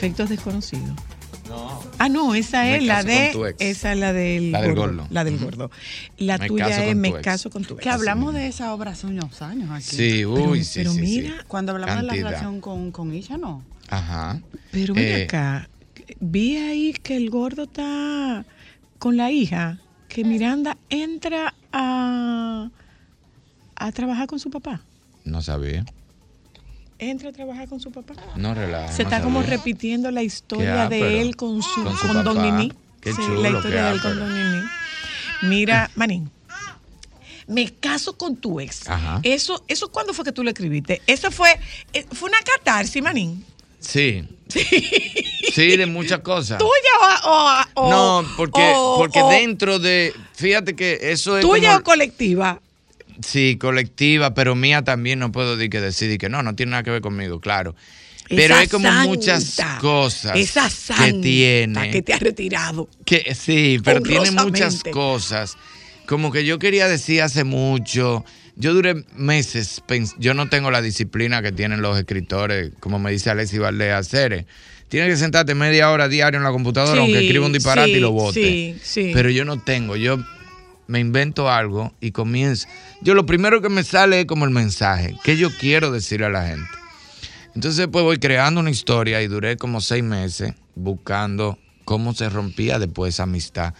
Perfectos desconocidos. No. Ah, no, esa Me es la de. Esa es la del, La del gordo. gordo. La del gordo. La Me tuya es Me caso con tu ex. Que hablamos de esa obra hace unos años aquí. Sí, uy, sí, pero sí, sí. mira, Cuando hablamos de la relación con, con Isha, no. Ajá. Pero ven Eh, acá. Vi ahí que el gordo está con la hija. Que Miranda entra a, a trabajar con su papá. No sabía. Entra a trabajar con su papá. No relaja. Se no está como repitiendo la historia de él con su Con su con Don. Nini. Qué Sí, chulo, la historia de él con. Don Nini. Mira, Manín. Me caso con tu ex. Ajá. Eso, eso ¿cuándo fue que tú lo escribiste? Eso fue, eh, fue una catarsis, Manín. Sí. Sí, de muchas cosas. ¿Tuya o, o- no, porque, o- porque o- dentro de. Fíjate que eso es. ¿Tuya como- o colectiva? Sí, colectiva, pero mía también no puedo decir que decidir que no, no tiene nada que ver conmigo, claro. Pero Esa hay como santa, muchas cosas Esa que santa tiene. que te ha retirado. Que, sí, pero tiene muchas cosas. Como que yo quería decir hace mucho. Yo duré meses. Yo no tengo la disciplina que tienen los escritores, como me dice Alexis Valdés Hacer. Tienes que sentarte media hora diario en la computadora, Sí, aunque escriba un disparate sí, y lo bote. sí, sí. Pero yo no tengo. Yo me invento algo y comienzo. Yo lo primero que me sale es como el mensaje. ¿Qué yo quiero decirle a la gente? Entonces, pues voy creando una historia y duré como seis meses buscando cómo se rompía después esa amistad.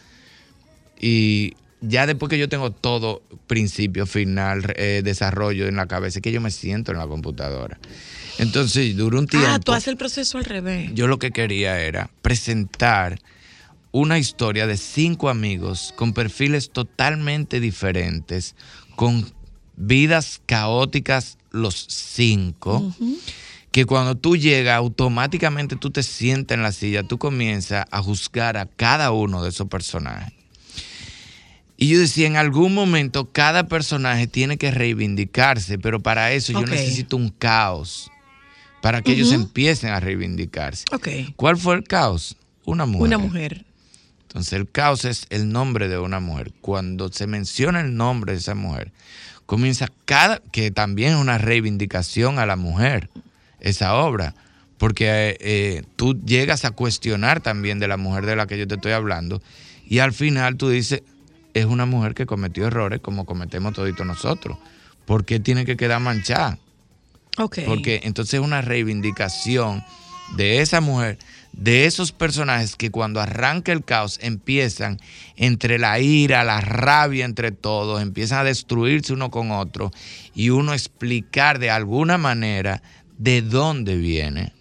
Y ya después que yo tengo todo, principio, final, eh, desarrollo en la cabeza, es que yo me siento en la computadora. Entonces, duró un tiempo. Ah, tú haces el proceso al revés. Yo lo que quería era presentar una historia de cinco amigos con perfiles totalmente diferentes, con vidas caóticas los cinco, que cuando tú llegas automáticamente tú te sientas en la silla, tú comienzas a juzgar a cada uno de esos personajes. Y yo decía, en algún momento cada personaje tiene que reivindicarse, pero para eso yo necesito un caos, para que ellos empiecen a reivindicarse. ¿Cuál fue el caos? Una mujer. Una mujer. Entonces el caos es el nombre de una mujer. Cuando se menciona el nombre de esa mujer, comienza cada, que también es una reivindicación a la mujer, esa obra, porque eh, eh, tú llegas a cuestionar también de la mujer de la que yo te estoy hablando, y al final tú dices, es una mujer que cometió errores como cometemos toditos nosotros. ¿Por qué tiene que quedar manchada? Porque entonces es una reivindicación de esa mujer, de esos personajes que cuando arranca el caos empiezan entre la ira, la rabia entre todos, empiezan a destruirse uno con otro y uno explicar de alguna manera de dónde viene,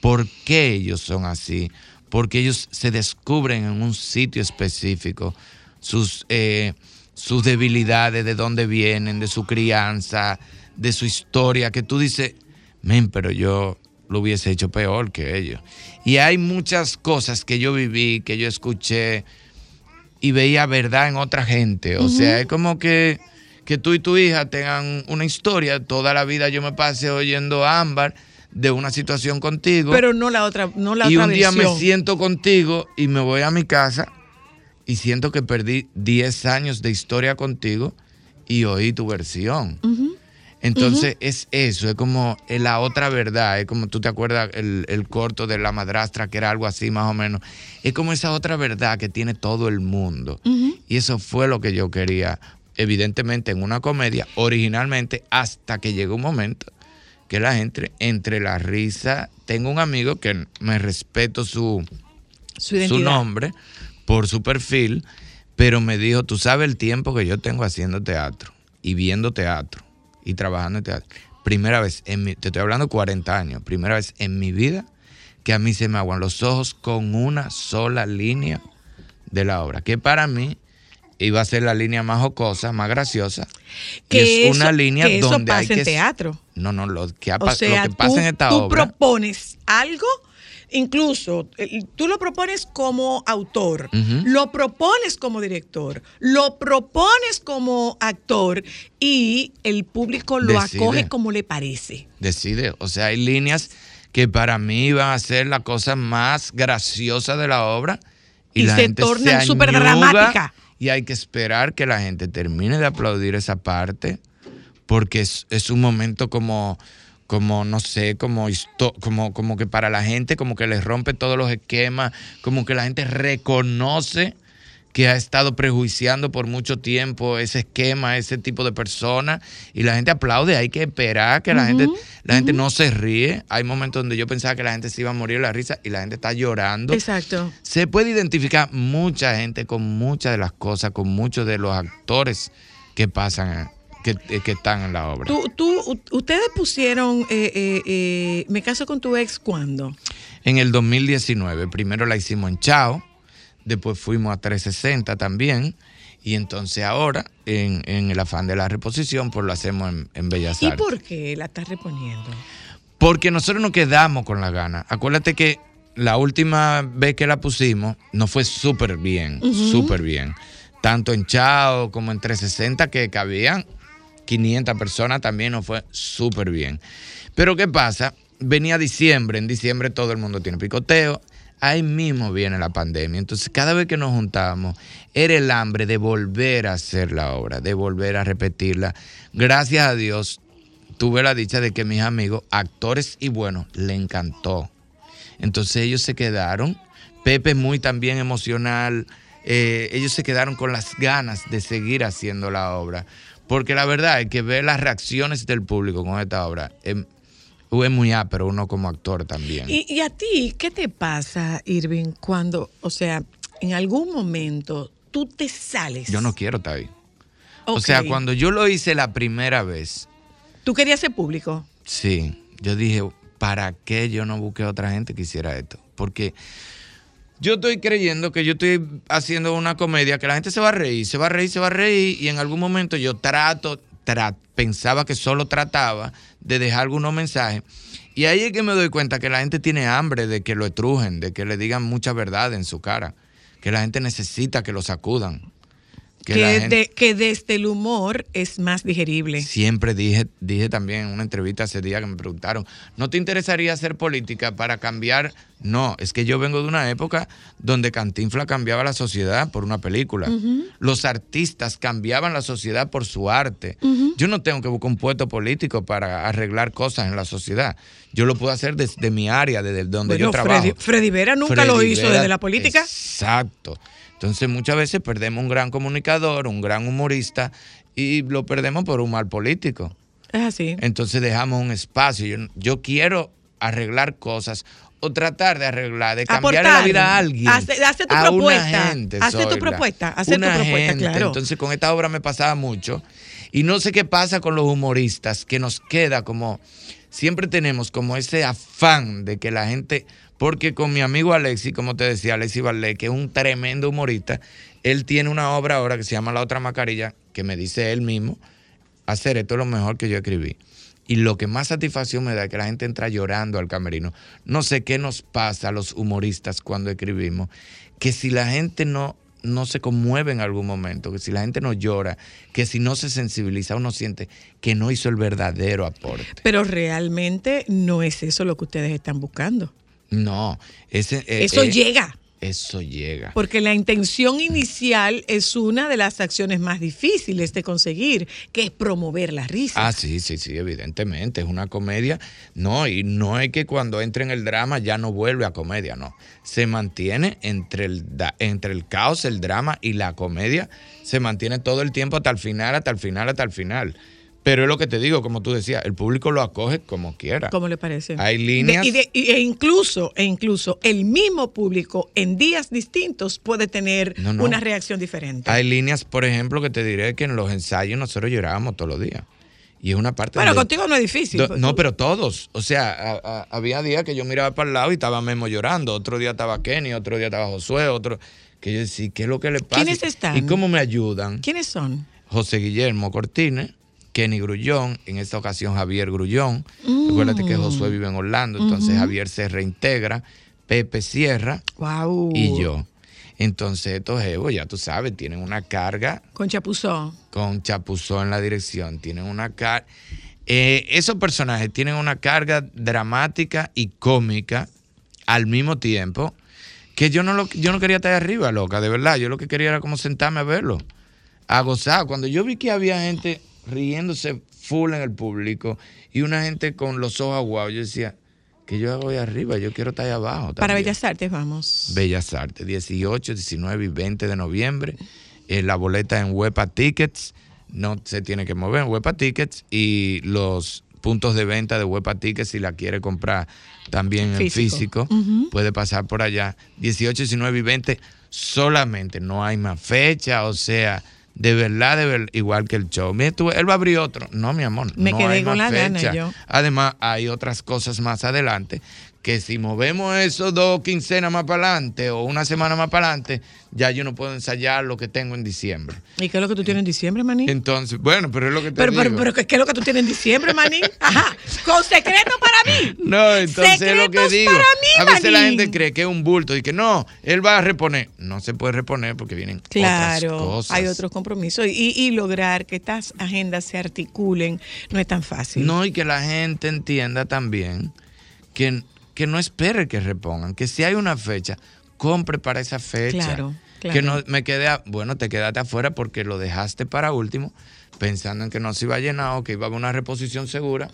por qué ellos son así, porque ellos se descubren en un sitio específico, sus, eh, sus debilidades, de dónde vienen, de su crianza, de su historia, que tú dices, men, pero yo lo hubiese hecho peor que ellos. Y hay muchas cosas que yo viví, que yo escuché y veía verdad en otra gente. O sea, es como que, que tú y tu hija tengan una historia, toda la vida yo me pasé oyendo a Ámbar de una situación contigo Pero no la otra, no la y otra un día me siento contigo y me voy a mi casa y siento que perdí 10 años de historia contigo y oí tu versión. Entonces es eso, es como la otra verdad, es como tú te acuerdas el, el corto de la madrastra que era algo así más o menos, es como esa otra verdad que tiene todo el mundo. Y eso fue lo que yo quería, evidentemente en una comedia, originalmente, hasta que llegó un momento que la gente, entre la risa, tengo un amigo que me respeto su, Su identidad. nombre por su perfil, pero me dijo, tú sabes el tiempo que yo tengo haciendo teatro y viendo teatro y trabajando en teatro. Primera vez, en mi, te estoy hablando 40 años, primera vez en mi vida que a mí se me aguan los ojos con una sola línea de la obra, que para mí iba a ser la línea más jocosa, más graciosa. Que es una línea que eso donde hay pasa en que... teatro. No, no, lo que, ha O pas- sea, lo que pasa tú, en esta tú obra... propones algo, incluso eh, tú lo propones como autor, lo propones como director, lo propones como actor y el público lo Decide. acoge como le parece. decide. O sea, hay líneas que para mí iban a ser la cosa más graciosa de la obra. Y, Y la se gente tornan súper dramática. Y hay que esperar que la gente termine de aplaudir esa parte, porque es, es un momento como, como no sé, como, como, como que para la gente, como que les rompe todos los esquemas, como que la gente reconoce que ha estado prejuiciando por mucho tiempo ese esquema, ese tipo de persona, y la gente aplaude, hay que esperar que la gente, la gente no se ríe. Hay momentos donde yo pensaba que la gente se iba a morir de la risa y la gente está llorando. Exacto. Se puede identificar mucha gente con muchas de las cosas, con muchos de los actores que pasan, que, que están en la obra. Tú, tú, ustedes pusieron eh, eh, eh, Me caso con tu ex cuándo? En el 2019, primero la hicimos en Chao, después fuimos a 360 también, y entonces ahora, en, en el afán de la reposición, pues lo hacemos en, en Bellas ¿Y Artes. por qué la estás reponiendo? Porque nosotros nos quedamos con la gana. Acuérdate que la última vez que la pusimos nos fue súper bien, Ujú. súper bien. Tanto en Chao como en 360 que cabían 500 personas también nos fue súper bien. Pero ¿qué pasa? Venía diciembre, en diciembre todo el mundo tiene picoteo, ahí mismo viene la pandemia. Entonces cada vez que nos juntábamos era el hambre de volver a hacer la obra, de volver a repetirla. Gracias a Dios tuve la dicha de que mis amigos, actores y buenos, le encantó. Entonces ellos se quedaron, Pepe muy también emocional, eh, ellos se quedaron con las ganas de seguir haciendo la obra. Porque la verdad es que ver las reacciones del público con esta obra es, es muy ápero uno como actor también. ¿Y, y a ti qué te pasa, Irving, cuando, o sea, en algún momento tú te sales? Yo no quiero estar ahí. O sea, cuando yo lo hice la primera vez, ¿Tú querías ser público? Sí, yo dije, ¿para qué yo no busqué a otra gente que hiciera esto? Porque yo estoy creyendo que yo estoy haciendo una comedia que la gente se va a reír, se va a reír, se va a reír, y en algún momento yo trato, tra- pensaba que solo trataba de dejar algunos mensajes. Y ahí es que me doy cuenta que la gente tiene hambre de que lo estrujen, de que le digan mucha verdad en su cara, que la gente necesita que lo sacudan Que Que, la gente- de- que desde el humor es más digerible. Siempre dije, dije también en una entrevista hace día que me preguntaron, ¿no te interesaría hacer política para cambiar? No, es que yo vengo de una época donde Cantinfla cambiaba la sociedad por una película. Los artistas cambiaban la sociedad por su arte. Yo no tengo que buscar un puesto político para arreglar cosas en la sociedad. Yo lo puedo hacer desde mi área, desde donde Bueno, yo trabajo. Freddy, Freddy Vera nunca Freddy lo hizo Vera, desde la política. Exacto. Entonces muchas veces perdemos un gran comunicador, un gran humorista y lo perdemos por un mal político. Es así. Entonces dejamos un espacio. Yo, yo quiero arreglar cosas o tratar de arreglar, de cambiar la vida a alguien. Hace- hace tu a propuesta. Una gente, Hace tu propuesta, hace tu propuesta, gente. claro. Entonces con esta obra me pasaba mucho. Y no sé qué pasa con los humoristas, que nos queda como, siempre tenemos como ese afán de que la gente, porque con mi amigo Alexi, como te decía, Alexi Valle, que es un tremendo humorista, él tiene una obra ahora que se llama La Otra Mascarilla, que me dice él mismo, hacer esto es lo mejor que yo escribí. Y lo que más satisfacción me da es que la gente entra llorando al camerino. No sé qué nos pasa a los humoristas cuando escribimos, que si la gente no, no se conmueve en algún momento, que si la gente no llora, que si no se sensibiliza, uno siente que no hizo el verdadero aporte. Pero realmente no es eso lo que ustedes están buscando. No, ese, eh, Eso eh, llega. Eso llega. Porque la intención inicial es una de las acciones más difíciles de conseguir, que es promover la risa. Ah, sí, sí, sí, evidentemente. Es una comedia. No, y no es que cuando entre en el drama ya no vuelve a comedia, no. Se mantiene entre el, entre el caos, el drama y la comedia. Se mantiene todo el tiempo hasta el final, hasta el final, hasta el final. Pero es lo que te digo, como tú decías, el público lo acoge como quiera. ¿Cómo le parece? Hay líneas. De- y de- y- e incluso, e incluso el mismo público en días distintos puede tener No, no. una reacción diferente. Hay líneas, por ejemplo, que te diré que en los ensayos nosotros llorábamos todos los días. Y es una parte Bueno, donde- contigo no es difícil. Do- pues no, pero todos. O sea, a- a- había días que yo miraba para el lado y estaba Memo llorando. Otro día estaba Kenny, otro día estaba Josué, otro. Que yo decía, ¿qué es lo que le pasa? ¿Quiénes están? ¿Y cómo me ayudan? ¿Quiénes son? José Guillermo Cortines, Kenny Grullón, en esta ocasión Javier Grullón. Mm. Recuérdate que Josué vive en Orlando, entonces. Javier se reintegra, Pepe Sierra Wow. y yo. Entonces estos jevos, ya tú sabes, tienen una carga Con Chapuzón. con Chapuzón en la dirección. Tienen una carga. esos personajes tienen una carga dramática y cómica al mismo tiempo que yo no, lo, yo no quería estar arriba, loca, de verdad. Yo lo que quería era como sentarme a verlo, a gozar. Cuando yo vi que había gente riéndose full en el público y una gente con los ojos aguados, yo decía, que yo hago ahí arriba? Yo quiero estar ahí abajo. Para también. Bellas Artes vamos. Bellas Artes, 18, 19 y 20 de noviembre. Eh, la boleta en Huepa Tickets, no se tiene que mover en Huepa Tickets y los puntos de venta de Huepa Tickets, si la quiere comprar también en Físico. físico, Ujú. puede pasar por allá. 18, 19 y 20 solamente, no hay más fecha, o sea, de verdad, de ver- igual que el show. Mira, tú, él va a abrir otro. No, mi amor, Me no quedé hay con más la gana yo. Además, hay otras cosas más adelante que si movemos esos dos quincenas más para adelante o una semana más para adelante, ya yo no puedo ensayar lo que tengo en diciembre. ¿Y qué es lo que tú tienes en diciembre, Maní? Entonces, bueno, pero es lo que te Pero, digo. pero, pero, ¿qué es lo que tú tienes en diciembre, Maní? [laughs] Ajá. Con secreto para mí. no, entonces es lo que Secretos digo. para mí, a veces la Manín. gente cree que es un bulto y que no, él va a reponer. No se puede reponer porque vienen Claro, otras cosas. hay otros compromisos. Y, y lograr que estas agendas se articulen no es tan fácil. No, y que la gente entienda también que, que no espere que repongan, que si hay una fecha, compre para esa fecha. Claro, claro. Que no me quede, a- bueno, te quedaste afuera porque lo dejaste para último, pensando en que no se iba a llenar o que iba a haber una reposición segura.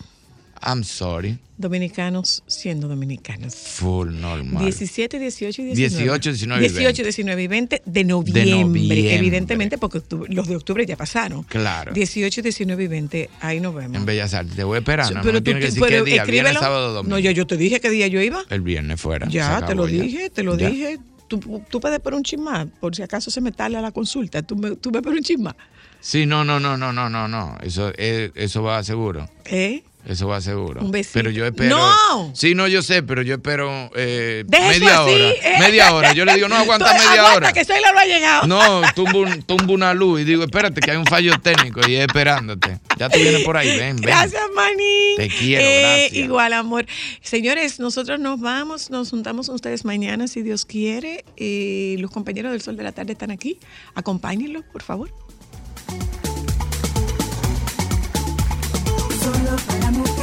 I'm sorry. Dominicanos siendo dominicanos. Full normal. 17, 18 y 19. 18, 19 y 18, 20. 19 y 20 de noviembre, noviembre. evidentemente, porque octubre- los de octubre ya pasaron. Claro. 18, 19 y 20, ahí nos vemos. En Bellas Artes. Te voy a esperar. no, Pero no tú tienes que decir qué pero día. Viernes, escríbelo. sábado, domingo. No, yo, yo te dije qué día yo iba. El viernes fuera. Ya, te lo ya. dije, te lo Ya. dije. Tú, tú puedes poner un chismá, por si acaso se me tala la consulta. Tú me, tú me pones un chismá. Sí, no, no, no, no, no, no, no. Eso, eh, eso va seguro. ¿Eh? Eso va seguro. Un besito. Pero yo espero. ¡No! Sí, no, yo sé, pero yo espero eh, media así, hora. eh. Media hora. Yo le digo, no, aguanta Entonces, media aguanta, hora. que Sheila no ha llegado. No, tumbo, un- tumbo una luz y digo, espérate, que hay un fallo técnico y es esperándote. Ya tú vienes por ahí, ven, ven. Gracias, Manín. Te quiero, Eh, gracias. Igual, amor. Señores, nosotros nos vamos, nos juntamos con ustedes mañana, si Dios quiere. Eh, los compañeros del Sol de la Tarde están aquí. Acompáñenlos, por favor. Solo para mujeres.